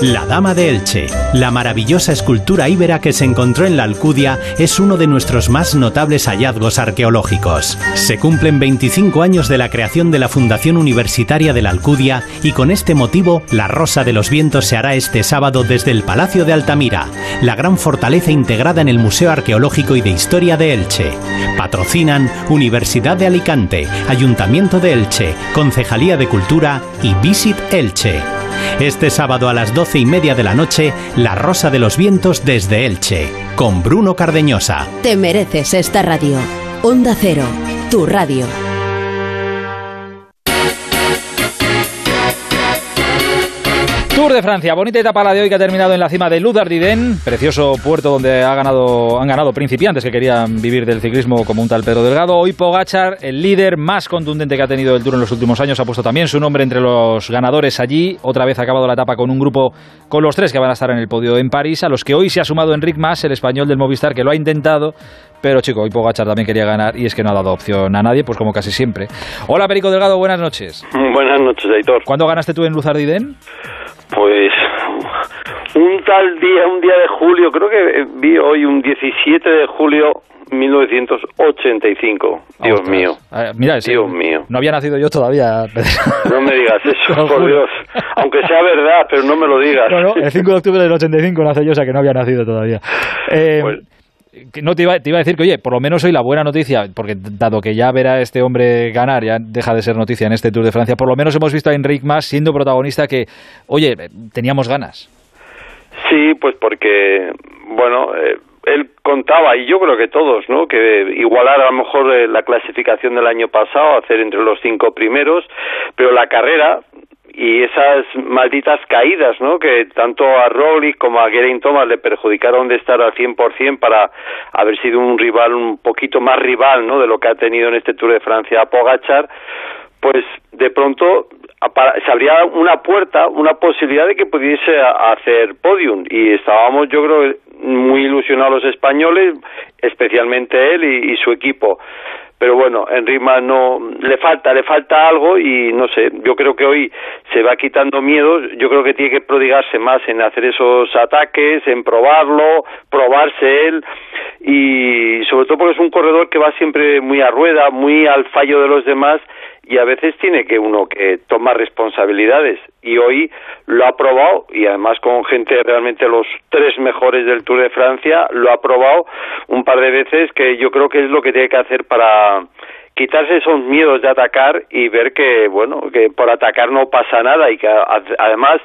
La Dama de Elche, la maravillosa escultura íbera que se encontró en la Alcudia, es uno de nuestros más notables hallazgos arqueológicos. Se cumplen 25 años de la creación de la Fundación Universitaria de la Alcudia y con este motivo la Rosa de los Vientos se hará este sábado desde el Palacio de Altamira, la gran fortaleza integrada en el Museo Arqueológico y de Historia de Elche. Patrocinan Universidad de Alicante, Ayuntamiento de Elche, Concejalía de Cultura y Visit Elche. Este sábado a las doce y media de la noche, La Rosa de los Vientos desde Elche, con Bruno Cardeñosa. Te mereces esta radio. Onda Cero, tu radio. Tour de Francia, bonita etapa la de hoy que ha terminado en la cima de Ludardiden, precioso puerto donde ha ganado, han ganado principiantes que querían vivir del ciclismo como un tal Pedro Delgado. Hoy Pogachar, el líder más contundente que ha tenido el Tour en los últimos años, ha puesto también su nombre entre los ganadores allí. Otra vez ha acabado la etapa con un grupo con los tres que van a estar en el podio en París, a los que hoy se ha sumado Enric Mas, el español del Movistar, que lo ha intentado, pero chico, hoy Pogachar también quería ganar y es que no ha dado opción a nadie, pues como casi siempre. Hola Perico Delgado, buenas noches. Buenas noches, Aitor. ¿Cuándo ganaste tú en Luzardiden? Pues un tal día, un día de julio, creo que vi hoy un 17 de julio 1985. Dios mío. mira, Dios mío. No había nacido yo todavía. No me digas eso, por Dios. Aunque sea verdad, pero no me lo digas. No, no, el 5 de octubre del 85 nace yo, o sea que no había nacido todavía. Eh, Pues- no te iba, te iba a decir que, oye, por lo menos hoy la buena noticia, porque dado que ya ver a este hombre ganar, ya deja de ser noticia en este Tour de Francia, por lo menos hemos visto a Enric Mas siendo protagonista que, oye, teníamos ganas. Sí, pues porque, bueno, eh, él contaba, y yo creo que todos, ¿no? Que igualar a lo mejor eh, la clasificación del año pasado, hacer entre los cinco primeros, pero la carrera y esas malditas caídas, ¿no? Que tanto a Roglic como a Geraint Thomas le perjudicaron de estar al 100% para haber sido un rival un poquito más rival, ¿no? De lo que ha tenido en este Tour de Francia Pogachar, pues de pronto se abría una puerta, una posibilidad de que pudiese hacer podium y estábamos yo creo muy ilusionados los españoles, especialmente él y, y su equipo. Pero bueno, Enric Mas no le falta, le falta algo y no sé, yo creo que hoy se va quitando miedo, yo creo que tiene que prodigarse más en hacer esos ataques, en probarlo, probarse él y sobre todo porque es un corredor que va siempre muy a rueda, muy al fallo de los demás y a veces tiene que uno que tomar responsabilidades. Y hoy lo ha probado y además con gente realmente los tres mejores del Tour de Francia lo ha probado un par de veces que yo creo que es lo que tiene que hacer para quitarse esos miedos de atacar y ver que bueno que por atacar no pasa nada y que además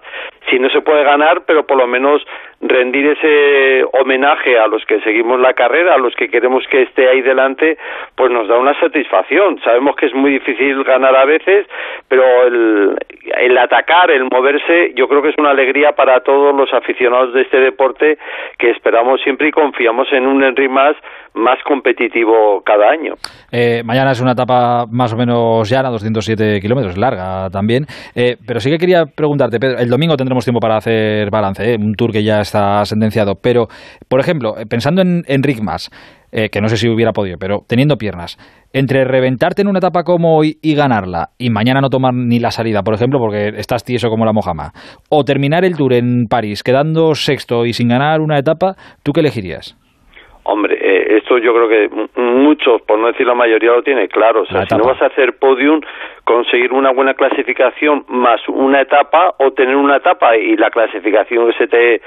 si no se puede ganar pero por lo menos rendir ese homenaje a los que seguimos la carrera, a los que queremos que esté ahí delante, pues nos da una satisfacción. Sabemos que es muy difícil ganar a veces, pero el, el atacar, el moverse, yo creo que es una alegría para todos los aficionados de este deporte que esperamos siempre y confiamos en un Henry más más competitivo cada año. Eh, mañana es una etapa más o menos llana, 207 kilómetros, larga también. Eh, pero sí que quería preguntarte, Pedro, el domingo tendremos tiempo para hacer balance, ¿eh? un tour que ya está sentenciado. Pero, por ejemplo, pensando en Enric Mas, que no sé si hubiera podido, pero teniendo piernas, entre reventarte en una etapa como hoy y ganarla, y mañana no tomar ni la salida, por ejemplo, porque estás tieso como la mojama, o terminar el tour en París quedando sexto y sin ganar una etapa, ¿tú qué elegirías? Hombre, eh, esto yo creo que muchos, por no decir la mayoría, lo tiene claro. O sea, si no vas a hacer podium, conseguir una buena clasificación más una etapa o tener una etapa y la clasificación que se te,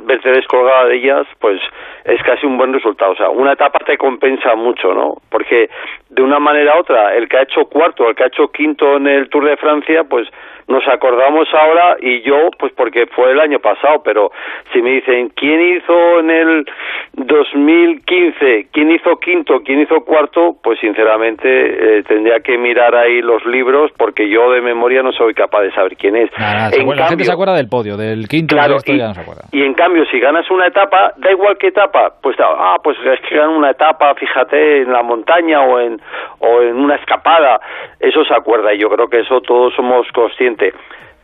verte descolgada de ellas, pues es casi un buen resultado. O sea, una etapa te compensa mucho, ¿no? Porque de una manera u otra, el que ha hecho cuarto, el que ha hecho quinto en el Tour de Francia, pues nos acordamos ahora y yo pues porque fue el año pasado pero si me dicen quién hizo en el 2015 quién hizo quinto quién hizo cuarto pues sinceramente eh, tendría que mirar ahí los libros porque yo de memoria no soy capaz de saber quién es. La gente se acuerda del podio del quinto claro, y, ya no se acuerda. y en cambio si ganas una etapa da igual qué etapa pues ah pues es que ganan una etapa fíjate en la montaña o en o en una escapada eso se acuerda y yo creo que eso todos somos conscientes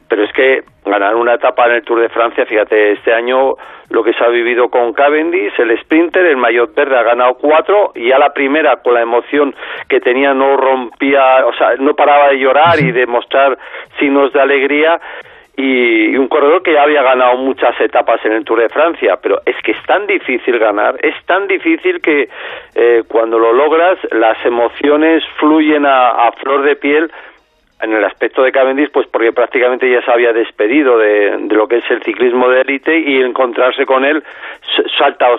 pero es que ganar una etapa en el Tour de Francia, fíjate, este año lo que se ha vivido con Cavendish, el sprinter, el maillot verde ha ganado cuatro y ya la primera con la emoción que tenía no rompía, o sea, no paraba de llorar y de mostrar signos de alegría y, un corredor que ya había ganado muchas etapas en el Tour de Francia, pero es que es tan difícil ganar, es tan difícil que eh, cuando lo logras las emociones fluyen a flor de piel en el aspecto de Cavendish, pues porque prácticamente ya se había despedido de, lo que es el ciclismo de élite y encontrarse con él salta, o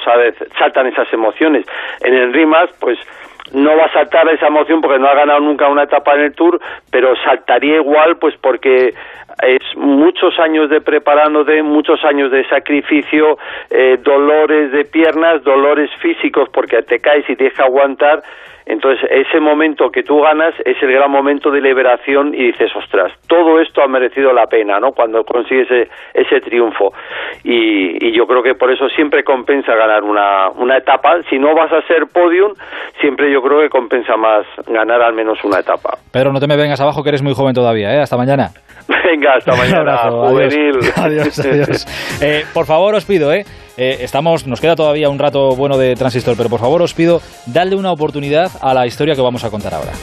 saltan esas emociones. En el Rimas, pues no va a saltar esa emoción porque no ha ganado nunca una etapa en el Tour, pero saltaría igual, pues porque es muchos años de preparándote, muchos años de sacrificio, eh, dolores de piernas, dolores físicos porque te caes y te deja aguantar entonces, ese momento que tú ganas es el gran momento de liberación y dices, ostras, todo esto ha merecido la pena, ¿no? Cuando consigues ese, ese triunfo. Y, yo creo que por eso siempre compensa ganar una, una etapa. Si no vas a ser podium, siempre yo creo que compensa más ganar al menos una etapa. Pedro, no te me vengas abajo que eres muy joven todavía, ¿eh? Hasta mañana. Venga, hasta mañana. juvenil. Adiós, adiós. Eh, por favor, os pido, ¿eh? Eh, estamos, nos queda todavía un rato bueno de transistor, pero por favor os pido, darle una oportunidad a la historia que vamos a contar ahora.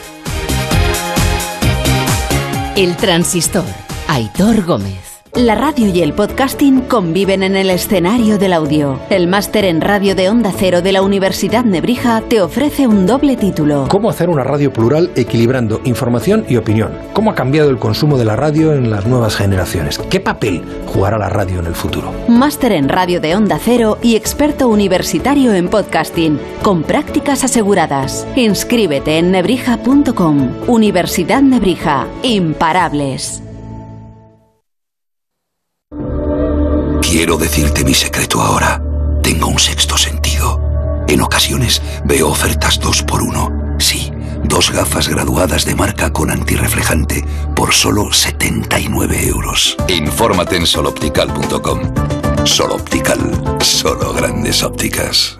El transistor, Aitor Gómez. La radio y el podcasting conviven en el escenario del audio. El máster en radio de Onda Cero de la Universidad Nebrija te ofrece un doble título. ¿Cómo hacer una radio plural equilibrando información y opinión? ¿Cómo ha cambiado el consumo de la radio en las nuevas generaciones? ¿Qué papel jugará la radio en el futuro? Máster en radio de Onda Cero y experto universitario en podcasting, con prácticas aseguradas. Inscríbete en nebrija.com. Universidad Nebrija. Imparables. Quiero decirte mi secreto ahora. Tengo un sexto sentido. En ocasiones veo ofertas dos por uno. Sí, dos gafas graduadas de marca con antirreflejante por solo 79 euros. Infórmate en soloptical.com. Soloptical, solo grandes ópticas.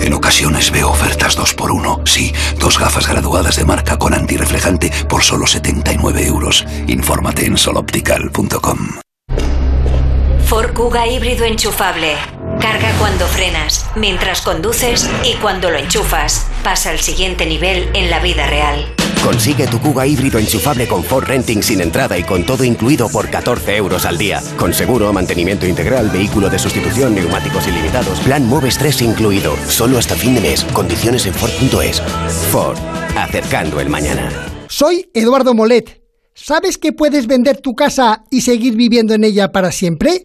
En ocasiones veo ofertas 2x1. Sí, dos gafas graduadas de marca con antirreflejante por solo 79 euros. Infórmate en soloptical.com. Ford Kuga híbrido enchufable. Carga cuando frenas, mientras conduces y cuando lo enchufas. Pasa al siguiente nivel en la vida real. Consigue tu Kuga híbrido enchufable con Ford Renting sin entrada y con todo incluido por 14 euros al día. Con seguro, mantenimiento integral, vehículo de sustitución, neumáticos ilimitados, plan Moves 3 incluido. Solo hasta fin de mes. Condiciones en Ford.es. Ford. Acercando el mañana. Soy Eduardo Molet. ¿Sabes que puedes vender tu casa y seguir viviendo en ella para siempre?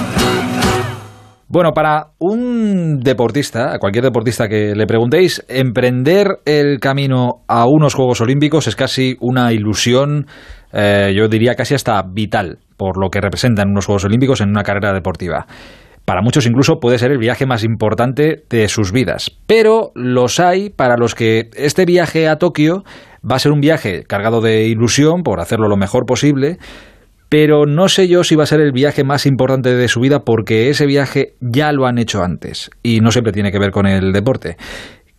Bueno, para un deportista, a cualquier deportista que le preguntéis, emprender el camino a unos Juegos Olímpicos es casi una ilusión, eh, yo diría casi hasta vital, por lo que representan unos Juegos Olímpicos en una carrera deportiva. Para muchos incluso puede ser el viaje más importante de sus vidas. Pero los hay para los que este viaje a Tokio va a ser un viaje cargado de ilusión por hacerlo lo mejor posible, pero no sé yo si va a ser el viaje más importante de su vida porque ese viaje ya lo han hecho antes y no siempre tiene que ver con el deporte.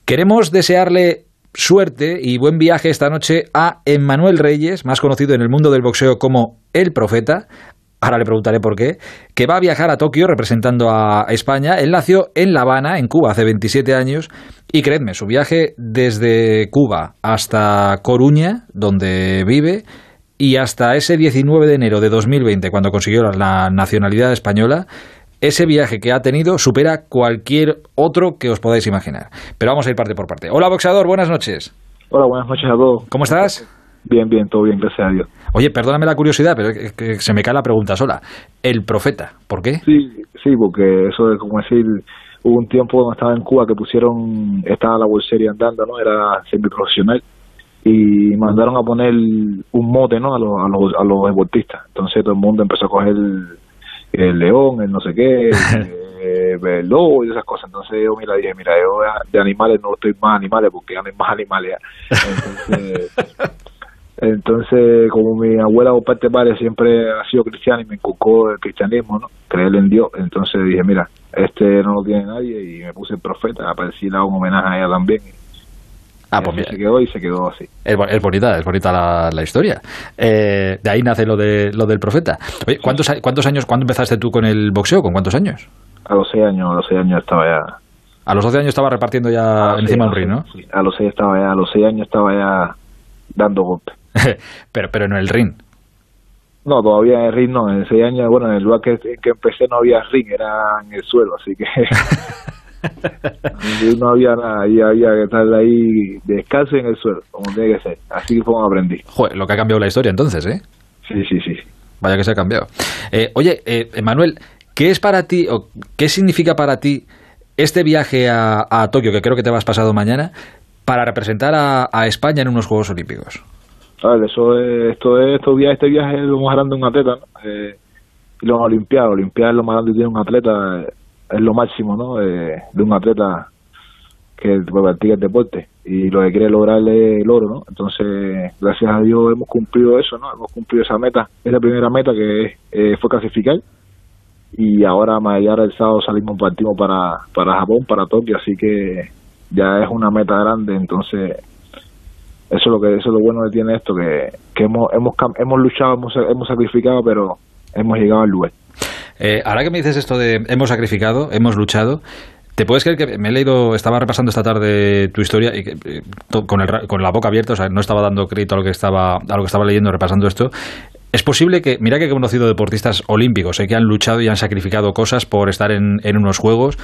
Queremos desearle suerte y buen viaje esta noche a Emmanuel Reyes, más conocido en el mundo del boxeo como El Profeta. Ahora le preguntaré por qué, que va a viajar a Tokio representando a España. Él nació en La Habana, en Cuba, hace 27 años, y creedme, su viaje desde Cuba hasta Coruña, donde vive, y hasta ese 19 de enero de 2020, cuando consiguió la nacionalidad española, ese viaje que ha tenido supera cualquier otro que os podáis imaginar. Pero vamos a ir parte por parte. Hola, boxeador, buenas noches. Hola, buenas noches a todos. ¿Cómo estás? Bien, bien, todo bien, gracias a Dios. Oye, perdóname la curiosidad, pero es que se me cae la pregunta sola. El profeta, ¿por qué? Sí, sí, porque eso es como decir, hubo un tiempo cuando estaba en Cuba que pusieron, estaba la bolsería andando, ¿no? Era semiprofesional y mandaron a poner un mote no a los, a los, a los deportistas. Entonces todo el mundo empezó a coger el, león el no sé qué el, el lobo y esas cosas. Entonces yo mira dije mira yo de animales no estoy más animales porque ya no hay más animales entonces entonces como mi abuela por parte de padre siempre ha sido cristiana y me inculcó el cristianismo no creer en Dios. Entonces dije mira este no lo tiene nadie y me puse el profeta para decirle un homenaje a ella también Ah, pues se quedó y se quedó así. Es, bonita, es bonita la, historia. Eh, de ahí nace lo, de, lo del profeta. Oye, ¿cuántos, ¿cuántos años, cuándo empezaste tú con el boxeo? ¿Con cuántos años? A los seis años, a los seis años estaba ya. A los 12 años estaba repartiendo ya encima un ring, ¿no? Sí, a los seis estaba ya, a los seis años estaba ya dando golpes. pero, pero en el ring. No, todavía en el ring no. En seis años, bueno, en el lugar que, que empecé no había ring, era en el suelo, así que no había nada, y había que estar ahí descalzo en el suelo, como tiene que ser. Así fue como aprendí. Joder, lo que ha cambiado la historia entonces, ¿eh? Sí, sí, sí. Vaya que se ha cambiado. Eh, oye, eh, Manuel, ¿qué es para ti, o qué significa para ti este viaje a, Tokio, que creo que te vas pasado mañana, para representar a, España en unos Juegos Olímpicos? eso es, esto es, esto viaje, este viaje es lo más grande de un atleta, eh, y los Olimpiados, Olimpiadas es lo más grande que tiene un atleta, es lo máximo ¿no? de, un atleta que practica el deporte y lo que quiere lograr es el oro, ¿no? Entonces, gracias a Dios hemos cumplido eso, ¿no? Hemos cumplido esa meta, es la primera meta que eh, fue clasificar y ahora mañana el sábado salimos partimos para para Japón, para Tokio, así que ya es una meta grande, entonces eso es lo que eso es lo bueno que tiene esto que, que hemos hemos hemos luchado, hemos, hemos sacrificado, pero hemos llegado al lugar. Eh, ahora que me dices esto de hemos sacrificado, hemos luchado, ¿Te puedes creer que me he leído, estaba repasando esta tarde tu historia y eh, con, la boca abierta, o sea, no estaba dando crédito a lo que estaba, a lo que estaba leyendo, repasando esto. Es posible que, mira que he conocido deportistas olímpicos, eh, que han luchado y han sacrificado cosas por estar en, en unos juegos,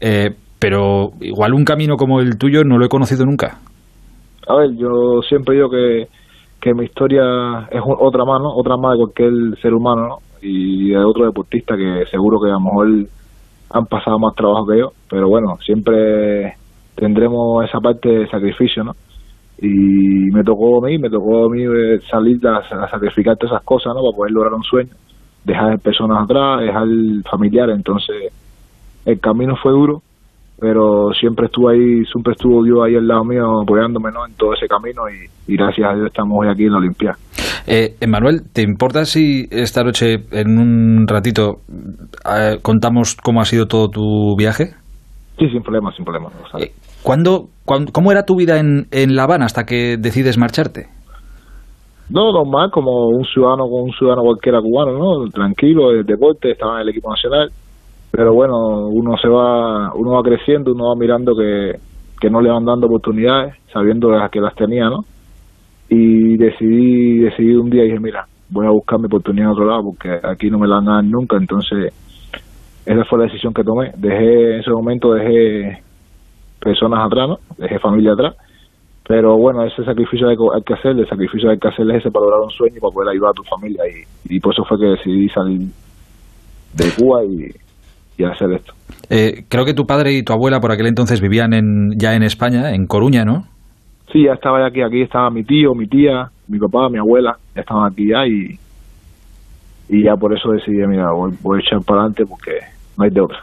eh, pero igual un camino como el tuyo no lo he conocido nunca. A ver, yo siempre digo que, que mi historia es otra más, ¿no? Otra más de cualquier ser humano, ¿no? Y de otro deportista que seguro que a lo mejor han pasado más trabajo que yo, pero bueno, siempre tendremos esa parte de sacrificio, ¿no? Y me tocó a mí, me tocó a mí eh, salir a, a sacrificar todas esas cosas, ¿no? Para poder lograr un sueño, dejar personas atrás, dejar familiares, entonces el camino fue duro, pero siempre estuvo ahí, siempre estuvo Dios ahí al lado mío apoyándome ¿no? en todo ese camino y, y gracias a Dios estamos hoy aquí en la Olimpia. Eh, Emanuel, ¿te importa si esta noche, en un ratito, eh, contamos cómo ha sido todo tu viaje? Sí, sin problema, sin problema. Eh, ¿cuándo, cuándo, cómo era tu vida en, en La Habana hasta que decides marcharte? No, normal, como un ciudadano un ciudadano cualquiera cubano, ¿no? Tranquilo, el deporte, estaba en el equipo nacional, pero bueno, uno se va, uno va creciendo, uno va mirando que, que no le van dando oportunidades, sabiendo que las tenía, ¿no? Y decidí, decidí un día y dije, mira, voy a buscar mi oportunidad en otro lado porque aquí no me la van a dar nunca, entonces esa fue la decisión que tomé. Dejé, en ese momento dejé personas atrás, ¿no? Dejé familia atrás pero bueno, ese sacrificio hay, hay que hacer, el sacrificio hay que hacer es ese para lograr un sueño y para poder ayudar a tu familia. Y, y por eso fue que decidí salir de Cuba y, y hacer esto. Eh, creo que tu padre y tu abuela por aquel entonces vivían en, ya en España, en Coruña, ¿no? Sí, ya estaba aquí, aquí estaba mi tío, mi tía, mi papá, mi abuela, ya estaban aquí ya y, y ya por eso decidí, mira, voy, voy a echar para adelante porque no hay de otra.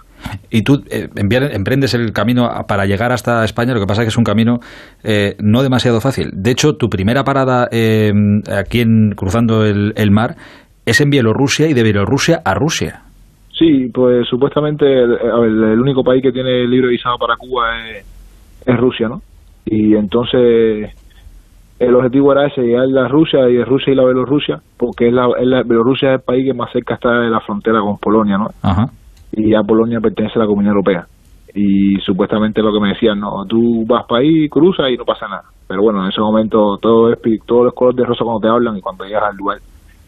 Y tú eh, emprendes el camino para llegar hasta España, lo que pasa es que es un camino eh, no demasiado fácil. De hecho, tu primera parada eh, aquí en, cruzando el, el, mar es en Bielorrusia y de Bielorrusia a Rusia. Sí, pues supuestamente el, el único país que tiene libre visado para Cuba es, es, Rusia, ¿no? Y entonces el objetivo era ese, llegar a Rusia y de Rusia y la Bielorrusia, porque es la, es la, Bielorrusia es el país que más cerca está de la frontera con Polonia, ¿no? Ajá y ya Polonia pertenece a la Comunidad Europea. Y supuestamente lo que me decían, no, tú vas para ahí, cruzas y no pasa nada. Pero bueno, en ese momento todo es, todos los colores de rosa cuando te hablan y cuando llegas al lugar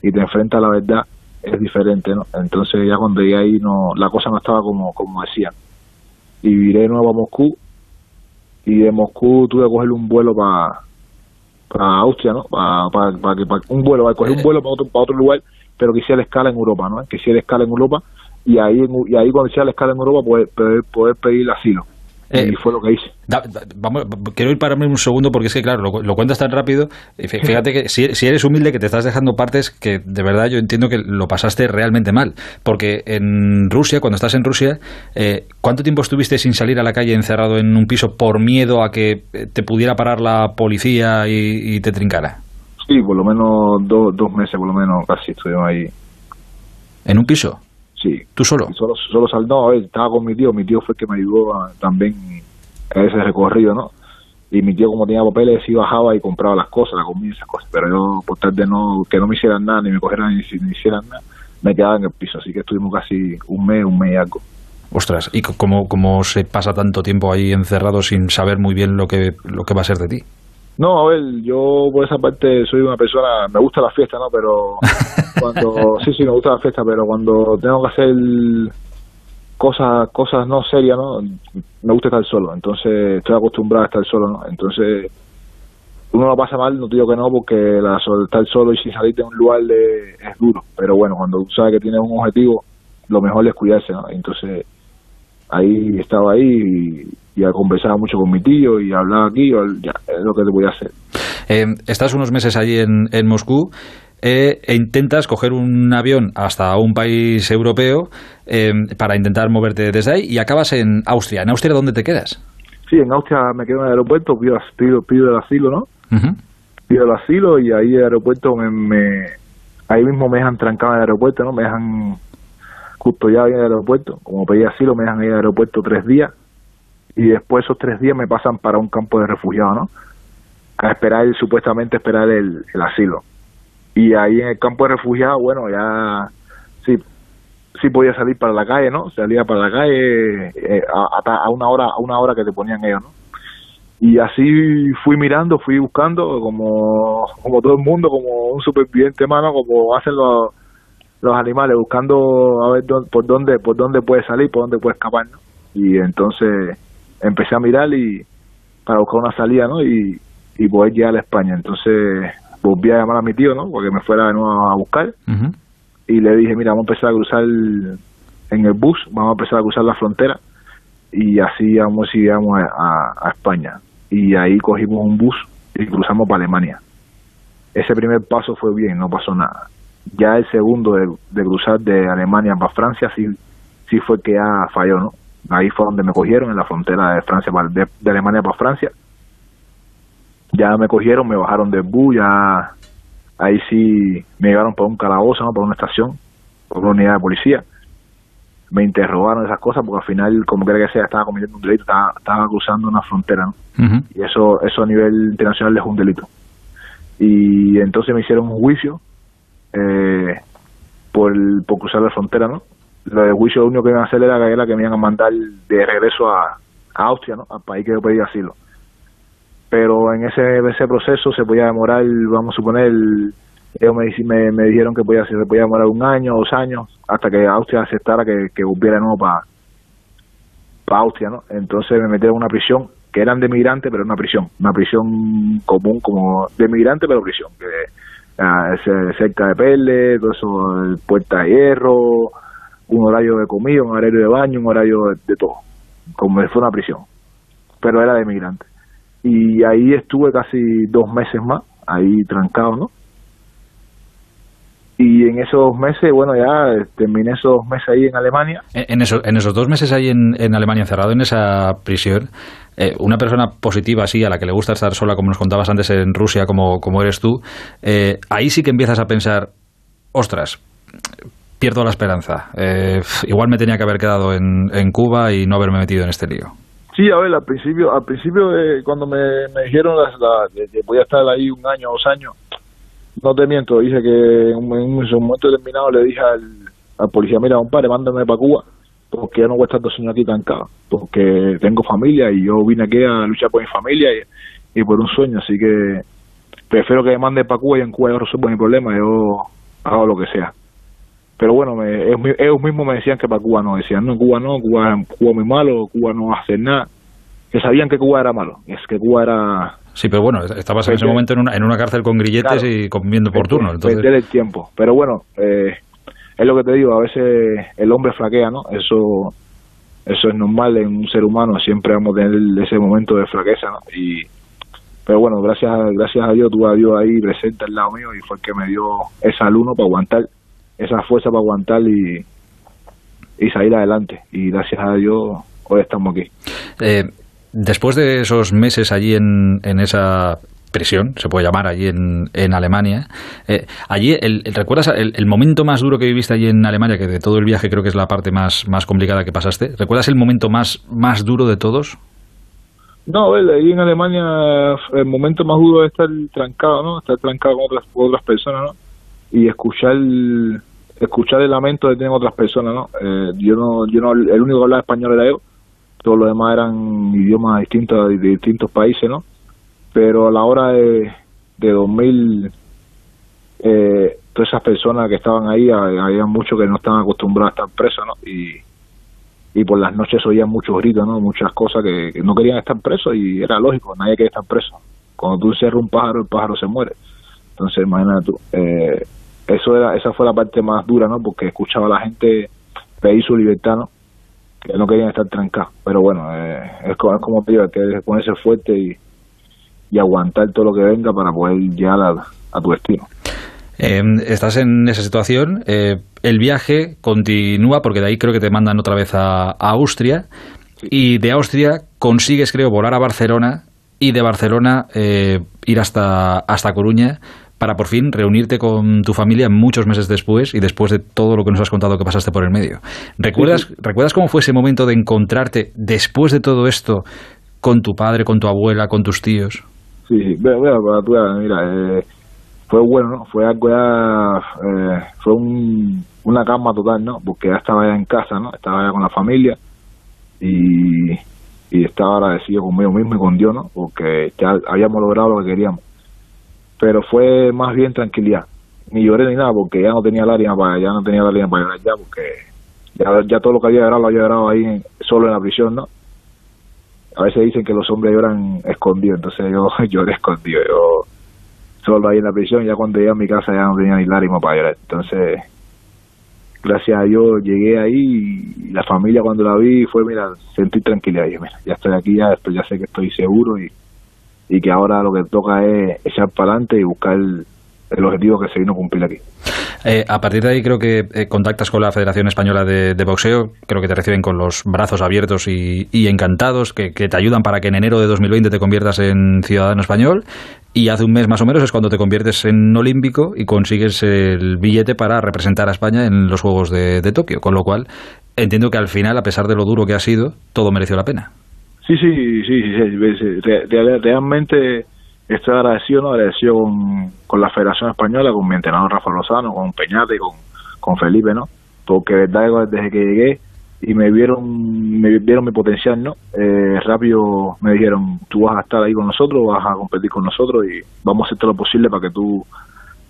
y te enfrentas a la verdad es diferente, ¿no? Entonces ya cuando llegué ahí no, la cosa no estaba como, como decían. Y viré de nuevo a Moscú y de Moscú tuve que coger un vuelo para para Austria, ¿no? Para, para, para, para un vuelo, para coger un vuelo para otro, para otro lugar, pero que hiciera escala en Europa, ¿no? Que hiciera escala en Europa y ahí y ahí cuando sea la escala en Europa poder, poder, poder pedir asilo eh, y fue lo que hice da, da, vamos, quiero ir para mí un segundo porque es que claro lo, lo cuentas tan rápido fíjate que si, si, eres humilde que te estás dejando partes que de verdad yo entiendo que lo pasaste realmente mal porque en Rusia cuando estás en Rusia eh, ¿cuánto tiempo estuviste sin salir a la calle encerrado en un piso por miedo a que te pudiera parar la policía y, y te trincara? Sí, por lo menos do, dos meses por lo menos casi estuvimos ahí ¿En un piso? Sí. ¿Tú solo? Solo, solo sal, no, estaba con mi tío, mi tío fue el que me ayudó a, también a ese recorrido, ¿no? Y mi tío como tenía papeles sí bajaba y compraba las cosas, la comida y esas cosas, pero yo por tal de no, que no me hicieran nada, ni me cogieran ni, ni hicieran nada, me quedaba en el piso, así que estuvimos casi un mes, un mes y algo. Ostras, ¿y cómo, cómo se pasa tanto tiempo ahí encerrado sin saber muy bien lo que, lo que va a ser de ti? No, a ver, yo por esa parte soy una persona, me gusta la fiesta, ¿no? Pero cuando, sí, sí, me gusta la fiesta, pero cuando tengo que hacer cosas, cosas no serias, ¿no? Me gusta estar solo, entonces estoy acostumbrado a estar solo, ¿no? Entonces uno lo pasa mal, no te digo que no, porque la, estar solo y sin salir de un lugar de, es duro, pero bueno, cuando tú sabes que tienes un objetivo, lo mejor es cuidarse, ¿no? Entonces ahí estaba ahí y, y conversaba mucho con mi tío y hablaba aquí, ya, es lo que te voy a hacer. Eh, estás unos meses allí en, en Moscú eh, e intentas coger un avión hasta un país europeo eh, para intentar moverte desde ahí y acabas en Austria. ¿En Austria dónde te quedas? Sí, en Austria me quedo en el aeropuerto, pido, pido, pido el asilo, ¿no? Uh -huh. Pido el asilo y ahí el aeropuerto me, me, ahí mismo me dejan trancado en el aeropuerto, ¿no? Me dejan custodiado en el aeropuerto. Como pedí asilo, me dejan ir al aeropuerto tres días y después esos tres días me pasan para un campo de refugiados, ¿no? A esperar, supuestamente esperar el, el asilo. Y ahí en el campo de refugiados, bueno, ya, sí, sí podía salir para la calle, ¿no? Salía para la calle eh, a, a, una hora a una hora que te ponían ellos, ¿no? Y así fui mirando, fui buscando, como, como todo el mundo, como un superviviente, mano, como hacen los, los animales, buscando a ver por dónde por dónde puede salir, por dónde puede escapar, ¿no? Y entonces empecé a mirar y para buscar una salida, ¿no? Y, y poder llegar a España. Entonces volví a llamar a mi tío, ¿no? Porque me fuera de nuevo a buscar. Y le dije, mira, vamos a empezar a cruzar en el bus, vamos a empezar a cruzar la frontera. Y así vamos y llegamos a, España. Y ahí cogimos un bus y cruzamos para Alemania. Ese primer paso fue bien, no pasó nada. Ya el segundo de, cruzar de Alemania para Francia sí, sí fue que ya falló, ¿no? Ahí fue donde me cogieron, en la frontera de Francia, de Alemania para Francia ya me cogieron, me bajaron del bus, ya ahí sí me llevaron por un calabozo, ¿no? por una estación, por una unidad de policía. Me interrogaron esas cosas porque al final, como quiera que sea, estaba cometiendo un delito, estaba, cruzando una frontera, ¿no? Y eso, eso a nivel internacional es un delito. Y entonces me hicieron un juicio eh, por, por cruzar la frontera, ¿no? Lo del juicio lo único que iban a hacer era, era que me iban a mandar de regreso a, Austria, ¿no? Al país que yo pedí asilo pero en ese, proceso se podía demorar, vamos a suponer, ellos me, dijeron que podía, se podía demorar un año, dos años, hasta que Austria aceptara que, que volviera de nuevo para Austria, ¿no? Entonces me metieron en una prisión, que eran de migrante, pero una prisión, una prisión común como de migrante, pero prisión, que ah, cerca de Pele, todo eso, puerta de hierro, un horario de comida, un horario de baño, un horario de, de todo, como si fuera una prisión, pero era de migrante. Y ahí estuve casi dos meses más, ahí trancado, ¿no? Y en esos meses, bueno, ya terminé esos meses ahí en Alemania. En, en esos dos meses ahí en, en Alemania encerrado, en esa prisión, eh, una persona positiva así, a la que le gusta estar sola, como nos contabas antes en Rusia, como, como eres tú, eh, ahí sí que empiezas a pensar, ostras, pierdo la esperanza. Eh, igual me tenía que haber quedado en, en Cuba y no haberme metido en este lío. Sí, a ver, al principio, al principio cuando me, me dijeron las, la, que voy a estar ahí un año, dos años, no te miento, dije que en un, momento determinado le dije al, policía, mira, compadre, mándame para Cuba, porque ya no voy a estar dos años aquí tancado, porque tengo familia y yo vine aquí a luchar por mi familia y, por un sueño, así que prefiero que me mande para Cuba y en Cuba yo resuelvo mi problema, yo hago lo que sea pero bueno, me, ellos, mismos me decían que para Cuba no, decían, no, Cuba no, Cuba, Cuba muy malo, Cuba no hace nada, que sabían que Cuba era malo, es que Cuba era... Sí, pero bueno, estabas en ese momento en una, en una cárcel con grilletes y comiendo por turno. Entonces... Perder el tiempo, pero bueno, eh, es lo que te digo, a veces el hombre flaquea, ¿no? Eso eso es normal en un ser humano, siempre vamos a tener ese momento de flaqueza, ¿no? Y, pero bueno, gracias, gracias a Dios, tuve a Dios ahí presente al lado mío y fue el que me dio ese alumno para aguantar esa fuerza para aguantar y, y salir adelante. Y gracias a Dios hoy estamos aquí. Eh, después de esos meses allí en, en esa prisión, se puede llamar allí en, en Alemania. Eh, allí, el, ¿recuerdas el, momento más duro que viviste allí en Alemania? Que de todo el viaje creo que es la parte más, más complicada que pasaste. ¿Recuerdas el momento más, más duro de todos? No, ahí en Alemania el momento más duro es estar trancado, ¿no? Estar trancado con otras, otras personas, ¿no? Y escuchar escuchar el lamento de tener otras personas, ¿no? Eh, yo no, yo no, el único que hablaba español era yo, todos los demás eran idiomas distintos de distintos países, ¿no? Pero a la hora de, de 2000, eh, todas esas personas que estaban ahí, había muchos que no estaban acostumbrados a estar presos, ¿no? Y, y por las noches oían muchos gritos, ¿no? Muchas cosas que, no querían estar presos y era lógico, nadie quería estar preso. Cuando tú encierras un pájaro, el pájaro se muere. Entonces, imagínate tú. Eh, eso era, esa fue la parte más dura, ¿no? Porque escuchaba a la gente pedir su libertad, ¿no? Que no querían estar trancados. Pero bueno, eh, es, como, es como te digo, que ponerse fuerte y, y aguantar todo lo que venga para poder llegar a, tu destino. Em, estás en esa situación, eh, el viaje continúa porque de ahí creo que te mandan otra vez a, Austria y de Austria consigues creo volar a Barcelona y de Barcelona eh, ir hasta, hasta Coruña para por fin reunirte con tu familia muchos meses después y después de todo lo que nos has contado que pasaste por el medio. ¿Recuerdas, ¿recuerdas cómo fue ese momento de encontrarte después de todo esto con tu padre, con tu abuela, con tus tíos? Sí, mira, mira, fue bueno, ¿no? Fue algo ya, eh, fue un, una calma total, ¿no? Porque ya estaba ya en casa, ¿no? Estaba ya con la familia y, y estaba agradecido conmigo mismo y con Dios, ¿no? Porque ya habíamos logrado lo que queríamos. Pero fue más bien tranquilidad. Ni lloré ni nada porque ya no tenía lágrima para, ya no tenía lágrima para llorar ya porque ya, ya todo lo que había llorado lo había llorado ahí solo en la prisión, ¿no? A veces dicen que los hombres lloran escondidos, entonces yo lloré escondido, yo solo ahí en la prisión, ya cuando llegué a mi casa ya no tenía ni lágrima para llorar. Entonces, gracias a Dios llegué ahí y la familia cuando la vi fue, mira, sentí tranquilidad. Yo, mira, ya estoy aquí, ya, estoy, ya sé que estoy seguro y, y que ahora lo que toca es echar para adelante y buscar el, el objetivo que se vino a cumplir aquí. Eh, a partir de ahí creo que eh, contactas con la Federación Española de, Boxeo, creo que te reciben con los brazos abiertos y, encantados, que, te ayudan para que en enero de 2020 te conviertas en ciudadano español y hace un mes más o menos es cuando te conviertes en olímpico y consigues el billete para representar a España en los Juegos de Tokio, con lo cual entiendo que al final, a pesar de lo duro que ha sido, todo mereció la pena. Sí, sí, sí, sí, sí, sí, re- re- realmente estoy agradecido, ¿no? agradecido con, con la Federación Española, con mi entrenador Rafa Lozano, con Peñate, con, con Felipe, ¿no? Porque verdad desde que llegué y me vieron me vieron mi potencial, ¿no? Eh, rápido me dijeron, tú vas a estar ahí con nosotros, vas a competir con nosotros y vamos a hacer todo lo posible para que tú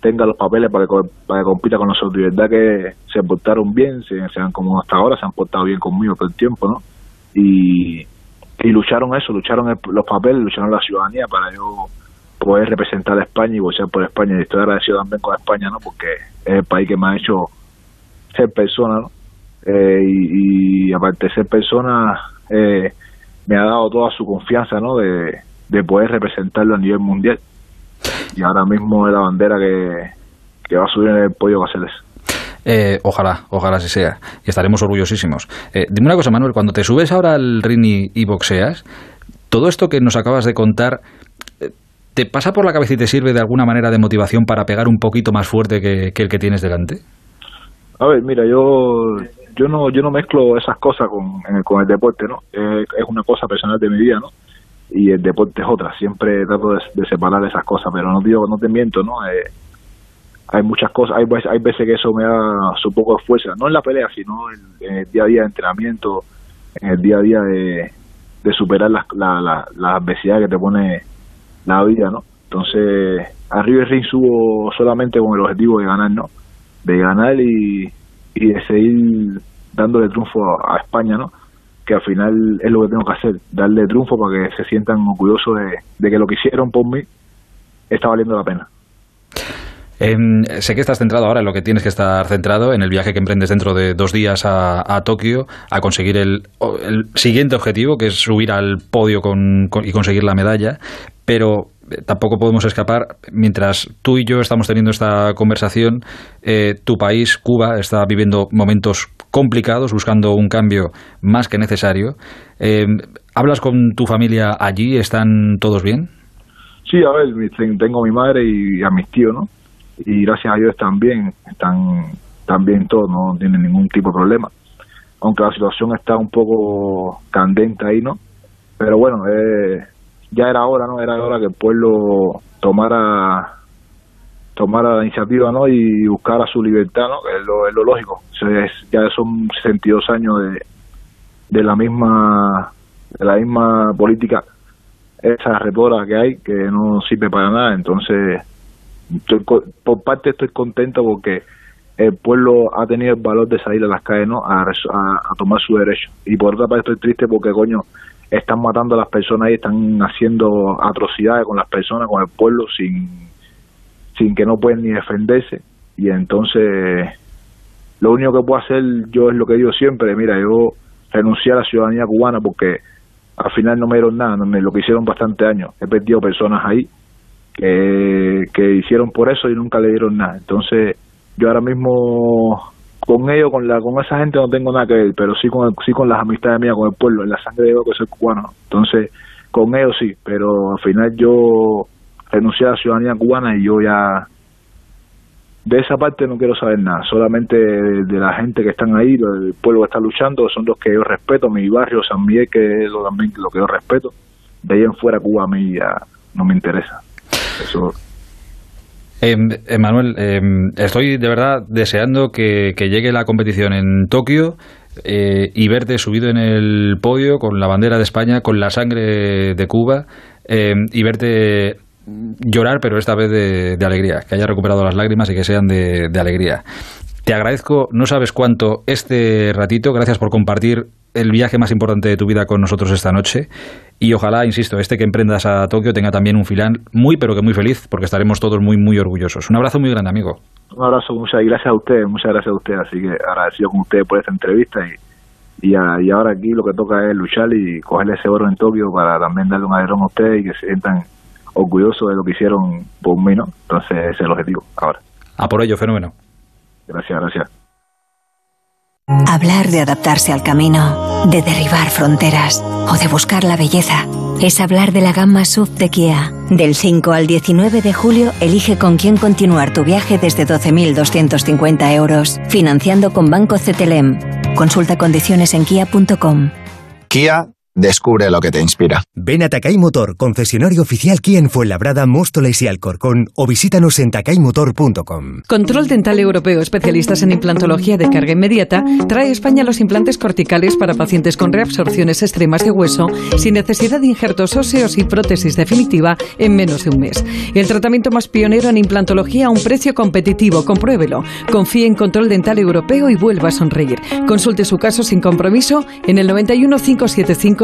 tengas los papeles para que, para que compita con nosotros. Y verdad que se portaron bien, se, se han como hasta ahora se han portado bien conmigo todo el tiempo, ¿no? Y, y lucharon eso, lucharon los papeles, lucharon la ciudadanía para yo poder representar a España y boxear por España. Y estoy agradecido también con España, ¿no? Porque es el país que me ha hecho ser persona, ¿no? Eh, y, y aparte de ser persona, eh, me ha dado toda su confianza, ¿no? De, de poder representarlo a nivel mundial. Y ahora mismo es la bandera que, que va a subir en el pollo Caceres. Eh, ojalá, ojalá así sea. Y estaremos orgullosísimos. Eh, dime una cosa, Manuel, cuando te subes ahora al ring y, boxeas, todo esto que nos acabas de contar, eh, ¿te pasa por la cabeza y te sirve de alguna manera de motivación para pegar un poquito más fuerte que, que el que tienes delante? A ver, mira, yo yo no yo no mezclo esas cosas con, en el- con el deporte, ¿no? Eh, es una cosa personal de mi vida, ¿no? Y el deporte es otra. Siempre trato de, de separar esas cosas, pero no digo, no te miento, ¿no? Eh, hay muchas cosas, hay, hay veces que eso me da su poco de fuerza, no en la pelea, sino en, el día a día de entrenamiento, en el día a día de, superar las, la, la, las adversidades que te pone la vida, ¿no? Entonces, arriba del ring subo solamente con el objetivo de ganar, ¿no? De ganar y, de seguir dándole triunfo a, a España, ¿no? Que al final es lo que tengo que hacer, darle triunfo para que se sientan orgullosos de, de que lo que hicieron por mí está valiendo la pena. Em, sé que estás centrado ahora en lo que tienes que estar centrado, en el viaje que emprendes dentro de dos días a, Tokio, a conseguir el, siguiente objetivo, que es subir al podio con- y conseguir la medalla, pero eh, tampoco podemos escapar, mientras tú y yo estamos teniendo esta conversación, eh, tu país, Cuba, está viviendo momentos complicados, buscando un cambio más que necesario. Em, ¿Hablas con tu familia allí? ¿Están todos bien? Sí, a ver, tengo a mi madre y a mis tíos, ¿no? Y gracias a Dios están bien, están, están bien todos, no tienen ningún tipo de problema. Aunque la situación está un poco candente ahí, ¿no? Pero bueno, eh, ya era hora, ¿no? Era hora que el pueblo tomara tomara la iniciativa, ¿no? Y buscara su libertad, ¿no? Es lo, es lo lógico. O sea, es- ya son 62 años de, de la misma de la misma política esa retora que hay que no sirve para nada entonces estoy por parte estoy contento porque el pueblo ha tenido el valor de salir a las calles no a, tomar su derecho. Y por otra parte estoy triste porque coño están matando a las personas y están haciendo atrocidades con las personas con el pueblo sin sin que no pueden ni defenderse. Y entonces lo único que puedo hacer yo es lo que digo siempre mira yo renuncié a la ciudadanía cubana porque al final no me dieron nada, me, lo que hicieron bastante años. He perdido personas ahí que, que hicieron por eso y nunca le dieron nada. Entonces, yo ahora mismo con ellos, con la con esa gente no tengo nada que ver, pero sí con el- sí con las amistades mías, con el pueblo, en la sangre de que soy cubano. Entonces, con ellos sí, pero al final yo renuncié a la ciudadanía cubana y yo ya de esa parte no quiero saber nada, solamente de, la gente que están ahí, del pueblo que está luchando, son los que yo respeto, mi barrio San Miguel, que es lo, también lo que yo respeto. De ahí en fuera Cuba a mí ya no me interesa. Eso Emanuel, estoy de verdad deseando que, llegue la competición en Tokio eh, y verte subido en el podio con la bandera de España, con la sangre de Cuba y verte llorar, pero esta vez de, alegría, que haya recuperado las lágrimas y que sean de, alegría. Te agradezco, no sabes cuánto, este ratito. Gracias por compartir el viaje más importante de tu vida con nosotros esta noche. Y ojalá, insisto, este que emprendas a Tokio tenga también un final muy, pero que muy feliz, porque estaremos todos muy, muy orgullosos. Un abrazo muy grande, amigo. Un abrazo, muchas gracias a usted, muchas gracias a usted. Así que agradecido con usted por esta entrevista y, y, ahora aquí lo que toca es luchar y cogerle ese oro en Tokio para también darle un aerón a usted y que se sientan orgulloso de lo que hicieron por mí, ¿no? Entonces ese es el objetivo ahora. A por ello, fenómeno. Gracias, gracias. Hablar de adaptarse al camino, de derribar fronteras o de buscar la belleza es hablar de la gama SUV de Kia. Del 5 al 19 de julio, elige con quién continuar tu viaje desde 12.250 euros, financiando con Banco CTLM. Consulta condiciones en kia.com. Kia Descubre lo que te inspira. Ven a Takay Motor, concesionario oficial Kia en Fuenlabrada, Móstoles y Alcorcón o visítanos en takaymotor.com. Control Dental Europeo, especialistas en implantología de carga inmediata, trae a España los implantes corticales para pacientes con reabsorciones extremas de hueso sin necesidad de injertos óseos y prótesis definitiva en menos de un mes. El tratamiento más pionero en implantología a un precio competitivo, compruébelo. Confíe en Control Dental Europeo y vuelva a sonreír. Consulte su caso sin compromiso en el 91 575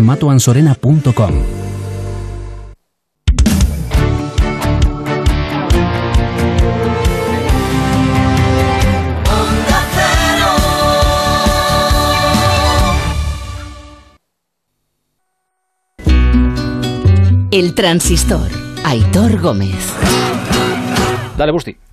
matoansorena.com. El transistor. Aitor Gómez. Dale, Busti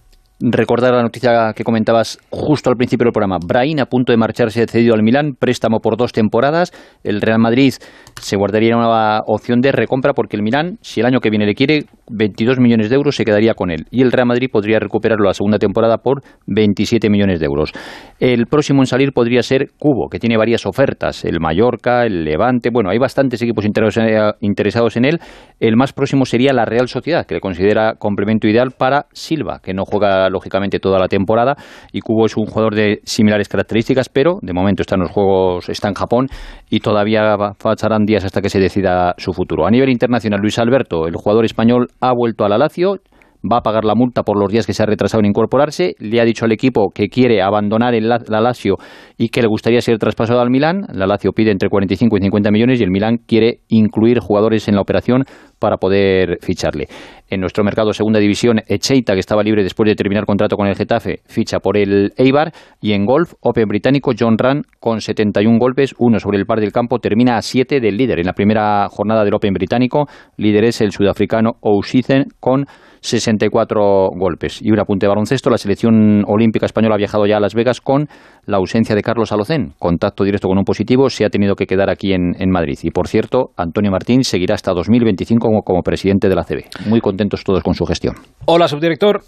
recordar la noticia que comentabas justo al principio del programa. Brain a punto de marcharse cedido al Milán, préstamo por dos temporadas. El Real Madrid se guardaría una opción de recompra porque el Milán, si el año que viene le quiere 22 millones de euros, se quedaría con él. Y el Real Madrid podría recuperarlo la segunda temporada por 27 millones de euros. El próximo en salir podría ser Cubo, que tiene varias ofertas. El Mallorca, el Levante. Bueno, hay bastantes equipos interesados en él. El más próximo sería la Real Sociedad, que le considera complemento ideal para Silva, que no juega lógicamente toda la temporada y Kubo es un jugador de similares características, pero de momento está en los juegos, está en Japón y todavía pasarán días hasta que se decida su futuro. A nivel internacional, Luis Alberto, el jugador español, ha vuelto a la Lazio, va a pagar la multa por los días que se ha retrasado en incorporarse. Le ha dicho al equipo que quiere abandonar el, la Lazio y que le gustaría ser traspasado al Milán. La Lazio pide entre 45 y 50 millones y el Milán quiere incluir jugadores en la operación para poder ficharle. En nuestro mercado segunda división, Echeita, que estaba libre después de terminar contrato con el Getafe, ficha por el Eibar. Y en golf, Open británico, John Run, con 71 golpes, uno sobre el par del campo, termina a 7 del líder. En la primera jornada del Open británico, líder es el sudafricano O'Sheathen con 64 golpes. Y un apunte de baloncesto, la selección olímpica española ha viajado ya a Las Vegas con la ausencia de Carlos Alocén. Contacto directo con un positivo, se ha tenido que quedar aquí en, Madrid. Y por cierto, Antonio Martín seguirá hasta 2025 como, como presidente de la CB. Muy contentos todos con su gestión. Hola, subdirector.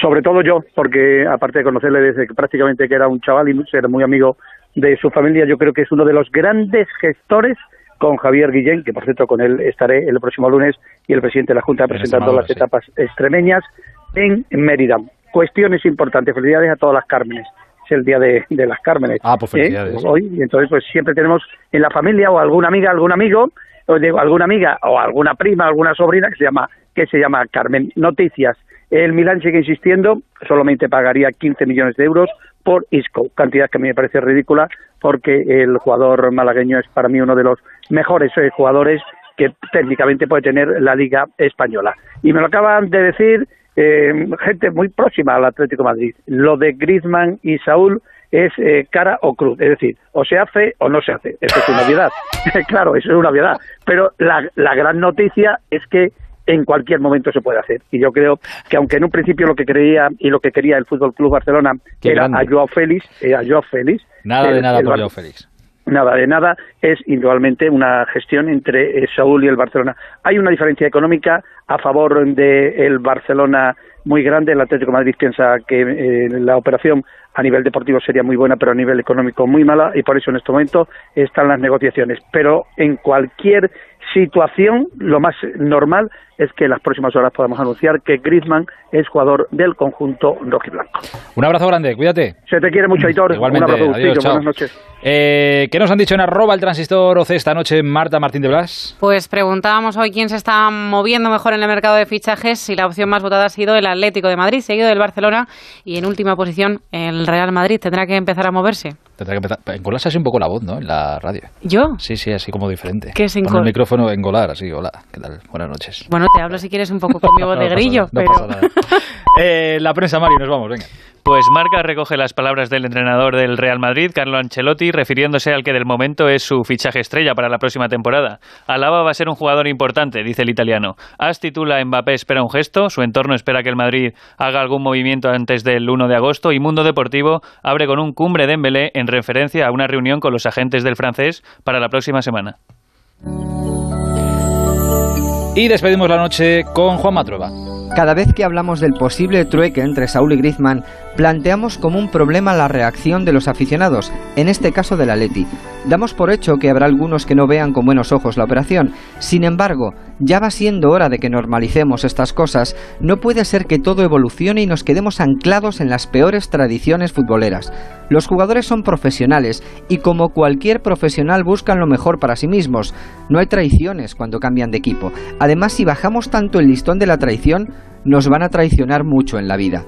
Sobre todo yo, porque aparte de conocerle desde que prácticamente que era un chaval y ser muy amigo de su familia, yo creo que es uno de los grandes gestores con Javier Guillén, que por cierto con él estaré el próximo lunes, y el presidente de la Junta presentando las etapas extremeñas en Mérida. Cuestiones importantes, felicidades a todas las Cármenes. Es el día de, las Cármenes. Ah, pues felicidades. ¿eh? Hoy, y entonces pues siempre tenemos en la familia o alguna amiga, algún amigo, o digo, alguna amiga o alguna prima, alguna sobrina que se llama que se llama Carmen. Noticias El Milan sigue insistiendo, solamente pagaría 15 millones de euros por Isco, cantidad que a mí me parece ridícula porque el jugador malagueño es para mí uno de los mejores eh, jugadores que técnicamente puede tener la Liga Española. Y me lo acaban de decir eh, gente muy próxima al Atlético Madrid. Lo de Griezmann y Saúl es eh, cara o cruz, es decir, o se hace o no se hace. Eso es una obviedad. claro, eso es una obviedad. Pero la, la gran noticia es que en cualquier momento se puede hacer. Y yo creo que aunque en un principio lo que creía y lo que quería el Fútbol Club Barcelona era a Joao Félix, eh, a Joao Félix. Nada de nada por Joao Félix. Nada de nada, es indudablemente una gestión entre eh, Saúl y el Barcelona. Hay una diferencia económica a favor del Barcelona muy grande. El Atlético de Madrid piensa que eh, la operación a nivel deportivo sería muy buena, pero a nivel económico muy mala, y por eso en este momento están las negociaciones. Pero en cualquier situación, lo más normal es que en las próximas horas podamos anunciar que Griezmann es jugador del conjunto rojiblanco. Un abrazo grande, cuídate. Se te quiere mucho, Aitor. Igualmente, Un abrazo, adiós, chao. buenas noches. Eh, ¿Qué nos han dicho en arroba el transistor OC esta noche, Marta Martín de Blas? Pues preguntábamos hoy quién se está moviendo mejor en el mercado de fichajes y la opción más votada ha sido el Atlético de Madrid, seguido del Barcelona y en última posición el Real Madrid. Tendrá que empezar a moverse. Tendrá que empezar. Engolarse así un poco la voz, ¿no? En la radio. ¿Yo? Sí, sí, así como diferente. ¿Qué es Con engol- el micrófono engolar, así, hola, ¿qué tal? Buenas noches. Bueno, te hablo si quieres un poco con mi voz No de grillo, no pero... pasa nada. Eh, la prensa, Mario, nos vamos, venga. Pues Marca recoge las palabras del entrenador del Real Madrid, Carlo Ancelotti, refiriéndose al que del momento es su fichaje estrella para la próxima temporada. Alaba va a ser un jugador importante, dice el italiano. As titula Mbappé espera un gesto, su entorno espera que el Madrid haga algún movimiento antes del 1 de agosto y Mundo Deportivo abre con un cumbre de Dembélé en referencia a una reunión con los agentes del francés para la próxima semana. Y despedimos la noche con Juan Matrueva. Cada vez que hablamos del posible trueque entre Saúl y Griezmann, planteamos como un problema la reacción de los aficionados, en este caso del Atleti. Damos por hecho que habrá algunos que no vean con buenos ojos la operación. Sin embargo, ya va siendo hora de que normalicemos estas cosas. No puede ser que todo evolucione y nos quedemos anclados en las peores tradiciones futboleras. Los jugadores son profesionales y como cualquier profesional buscan lo mejor para sí mismos. No hay traiciones cuando cambian de equipo. Además, si bajamos tanto el listón de la traición, nos van a traicionar mucho en la vida.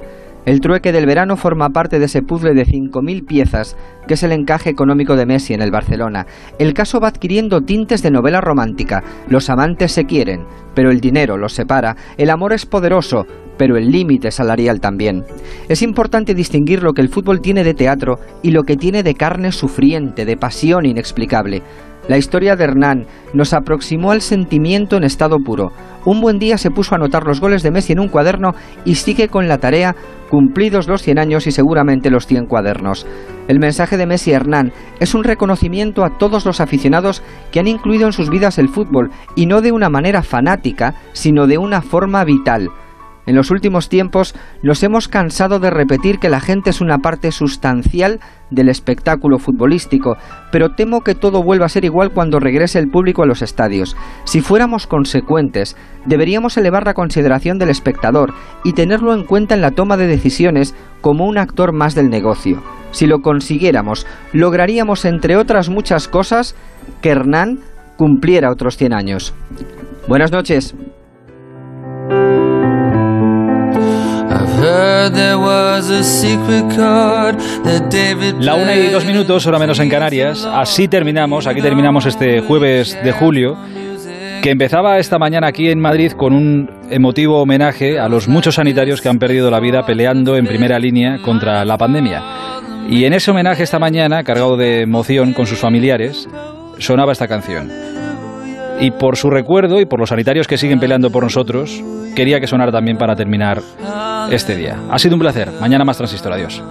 El trueque del verano forma parte de ese puzzle de 5.000 piezas que es el encaje económico de Messi en el Barcelona. El caso va adquiriendo tintes de novela romántica. Los amantes se quieren, pero el dinero los separa. El amor es poderoso, pero el límite salarial también. Es importante distinguir lo que el fútbol tiene de teatro y lo que tiene de carne sufriente, de pasión inexplicable. La historia de Hernán nos aproximó al sentimiento en estado puro. Un buen día se puso a anotar los goles de Messi en un cuaderno y sigue con la tarea cumplidos los 100 años y seguramente los 100 cuadernos. El mensaje de Messi Hernán es un reconocimiento a todos los aficionados que han incluido en sus vidas el fútbol y no de una manera fanática, sino de una forma vital. En los últimos tiempos nos hemos cansado de repetir que la gente es una parte sustancial del espectáculo futbolístico, pero temo que todo vuelva a ser igual cuando regrese el público a los estadios. Si fuéramos consecuentes, deberíamos elevar la consideración del espectador y tenerlo en cuenta en la toma de decisiones como un actor más del negocio. Si lo consiguiéramos, lograríamos, entre otras muchas cosas, que Hernán cumpliera otros 100 años. Buenas noches. La una y dos minutos, hora menos en Canarias. Así terminamos, aquí terminamos este jueves de julio, que empezaba esta mañana aquí en Madrid con un emotivo homenaje a los muchos sanitarios que han perdido la vida peleando en primera línea contra la pandemia. Y en ese homenaje esta mañana, cargado de emoción con sus familiares, sonaba esta canción. Y por su recuerdo y por los sanitarios que siguen peleando por nosotros, quería que sonara también para terminar este día. Ha sido un placer. Mañana más transistor. Adiós.